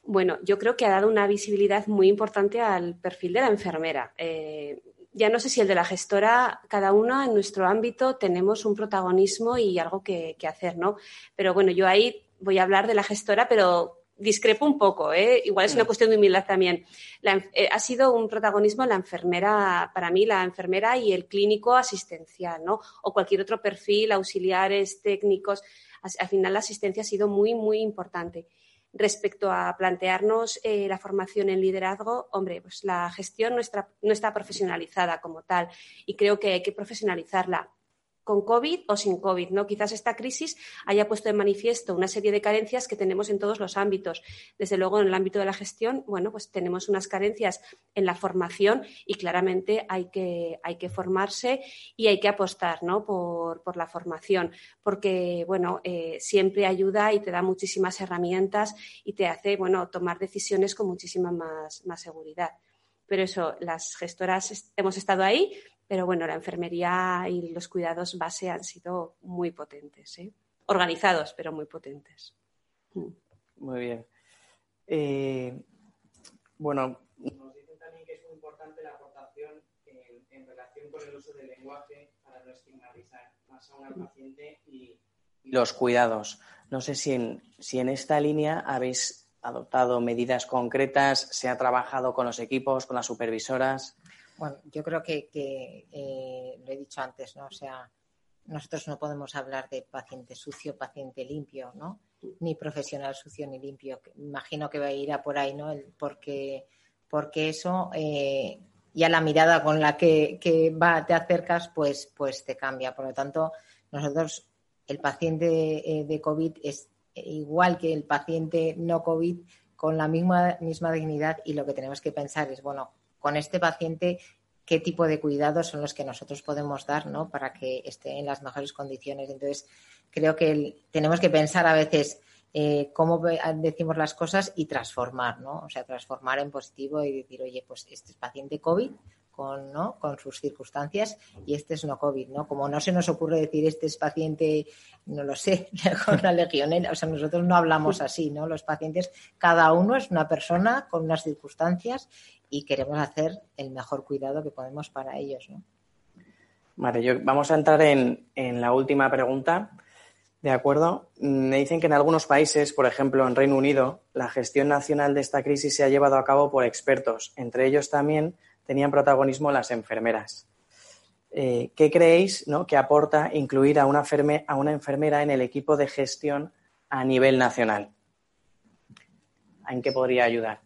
Bueno, yo creo que ha dado una visibilidad muy importante al perfil de la enfermera. Eh, ya no sé si el de la gestora, cada uno en nuestro ámbito tenemos un protagonismo y algo que, que hacer, ¿no? Pero bueno, yo ahí voy a hablar de la gestora, pero discrepo un poco, ¿eh? igual es una mm. cuestión de humildad también. Eh, ha sido un protagonismo la enfermera, para mí, la enfermera y el clínico asistencial, ¿no? O cualquier otro perfil, auxiliares, técnicos. Al final, la asistencia ha sido muy, muy importante. Respecto a plantearnos eh, la formación en liderazgo, hombre, pues la gestión no está profesionalizada como tal y creo que hay que profesionalizarla con COVID o sin COVID. ¿no? Quizás esta crisis haya puesto en manifiesto una serie de carencias que tenemos en todos los ámbitos. Desde luego, en el ámbito de la gestión, bueno, pues tenemos unas carencias en la formación y claramente hay que, hay que formarse y hay que apostar ¿no? por, la formación, porque bueno, eh, siempre ayuda y te da muchísimas herramientas y te hace bueno, tomar decisiones con muchísima más, más seguridad pero eso, las gestoras hemos estado ahí, pero bueno, la enfermería y los cuidados base han sido muy potentes, ¿eh? organizados, pero muy potentes. Mm. Muy bien. Eh, bueno, nos dicen también que es muy importante la aportación en, relación con el uso del lenguaje para no estigmatizar más aún al paciente y, los cuidados. No sé si en, si en esta línea habéis adoptado medidas concretas, se ha trabajado con los equipos, con las supervisoras. Bueno, yo creo que, eh, lo he dicho antes, ¿no? O sea, nosotros no podemos hablar de paciente sucio, paciente limpio, ¿no? Ni profesional sucio ni limpio. Imagino que va a ir a por ahí, ¿no? porque, porque eso, eh, ya la mirada con la que, va, te acercas, pues, pues te cambia. Por lo tanto, nosotros, el paciente de, eh, de COVID es igual que el paciente no COVID con la misma, misma dignidad y lo que tenemos que pensar es, bueno, con este paciente, ¿qué tipo de cuidados son los que nosotros podemos dar ¿no? para que esté en las mejores condiciones? Entonces, creo que tenemos que pensar a veces eh, cómo decimos las cosas y transformar, ¿no? O sea, transformar en positivo y decir, oye, pues este es paciente COVID, con, ¿no? con sus circunstancias y este es no COVID, ¿no? Como no se nos ocurre decir este es paciente, no lo sé, con la legionela, o sea, nosotros no hablamos así, ¿no? Los pacientes, cada uno es una persona con unas circunstancias y queremos hacer el mejor cuidado que podemos para ellos, ¿no? Vale, yo, vamos a entrar en, la última pregunta. De acuerdo. Me dicen que en algunos países, por ejemplo en Reino Unido, la gestión nacional de esta crisis se ha llevado a cabo por expertos. Entre ellos también tenían protagonismo las enfermeras. Eh, ¿Qué creéis que aporta incluir a una, a una enfermera en el equipo de gestión a nivel nacional? ¿En qué podría ayudar?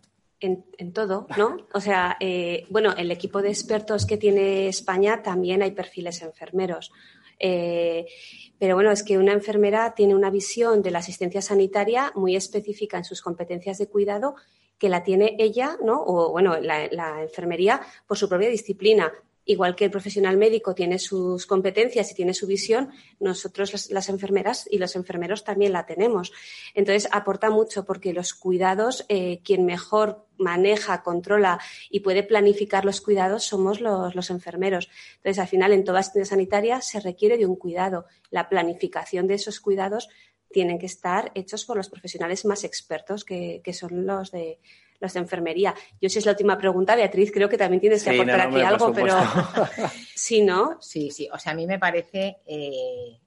En, todo, ¿no? O sea, eh, bueno, el equipo de expertos que tiene España también hay perfiles enfermeros. Eh, pero bueno, es que una enfermera tiene una visión de la asistencia sanitaria muy específica en sus competencias de cuidado que la tiene ella, ¿no? O bueno, la, enfermería por su propia disciplina. Igual que el profesional médico tiene sus competencias y tiene su visión, nosotros las, enfermeras y los enfermeros también la tenemos. Entonces, aporta mucho porque los cuidados, eh, quien mejor maneja, controla y puede planificar los cuidados somos los, enfermeros. Entonces, al final, en toda asistencia sanitaria se requiere de un cuidado. La planificación de esos cuidados tienen que estar hechos por los profesionales más expertos, que, son los de los de enfermería. Yo si es la última pregunta, Beatriz, creo que también tienes que aportar aquí algo, pero sí, ¿no? Sí, sí. O sea, a mí me parece, eh,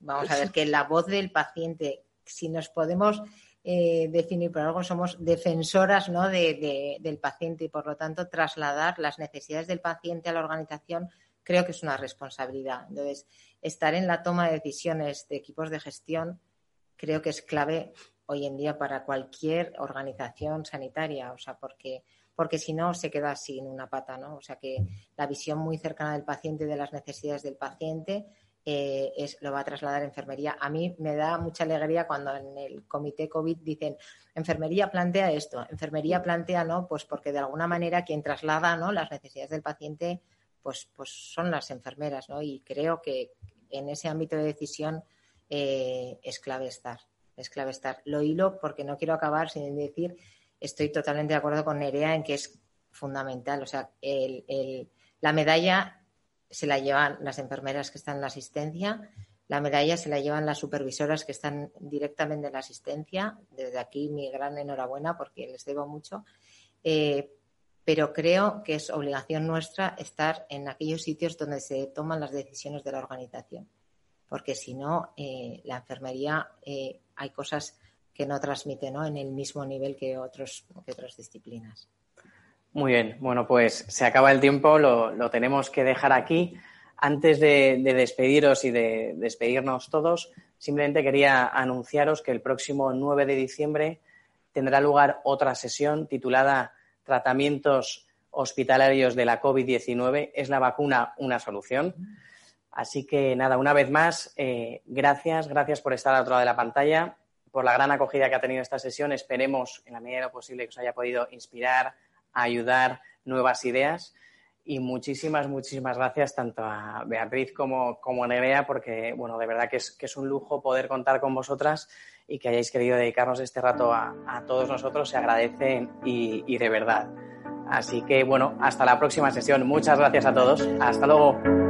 vamos a ver, que la voz del paciente, si nos podemos eh, definir por algo, somos defensoras ¿no? del paciente y, por lo tanto, trasladar las necesidades del paciente a la organización creo que es una responsabilidad. Entonces, estar en la toma de decisiones de equipos de gestión creo que es clave hoy en día para cualquier organización sanitaria, o sea, porque porque si no se queda sin una pata, ¿no? O sea que la visión muy cercana del paciente de las necesidades del paciente eh, es, lo va a trasladar a enfermería. A mí me da mucha alegría cuando en el comité COVID dicen enfermería plantea esto, enfermería plantea no, pues porque de alguna manera quien traslada ¿no? las necesidades del paciente pues, pues son las enfermeras, ¿no? Y creo que en ese ámbito de decisión eh, es clave estar, es clave estar. Lo hilo porque no quiero acabar sin decir, estoy totalmente de acuerdo con Nerea en que es fundamental. O sea, la medalla se la llevan las enfermeras que están en la asistencia, la medalla se la llevan las supervisoras que están directamente en la asistencia. Desde aquí mi gran enhorabuena porque les debo mucho. Eh, pero creo que es obligación nuestra estar en aquellos sitios donde se toman las decisiones de la organización, porque si no, eh, la enfermería eh, hay cosas que no transmite ¿no? en el mismo nivel que, otros, que otras disciplinas. Muy bien, bueno, pues se acaba el tiempo, lo, tenemos que dejar aquí. Antes de, de, despediros y de despedirnos todos, simplemente quería anunciaros que el próximo 9 de diciembre tendrá lugar otra sesión titulada tratamientos hospitalarios de la COVID-19, ¿es la vacuna una solución? Así que nada, una vez más, eh, gracias, gracias por estar al otro lado de la pantalla, por la gran acogida que ha tenido esta sesión. Esperemos, en la medida de lo posible, que os haya podido inspirar, ayudar nuevas ideas. Y muchísimas, muchísimas gracias tanto a Beatriz como, a Nerea, porque, bueno, de verdad que es, un lujo poder contar con vosotras y que hayáis querido dedicarnos este rato a, todos nosotros. Se agradecen y, y de verdad. Así que, bueno, hasta la próxima sesión. Muchas gracias a todos. Hasta luego.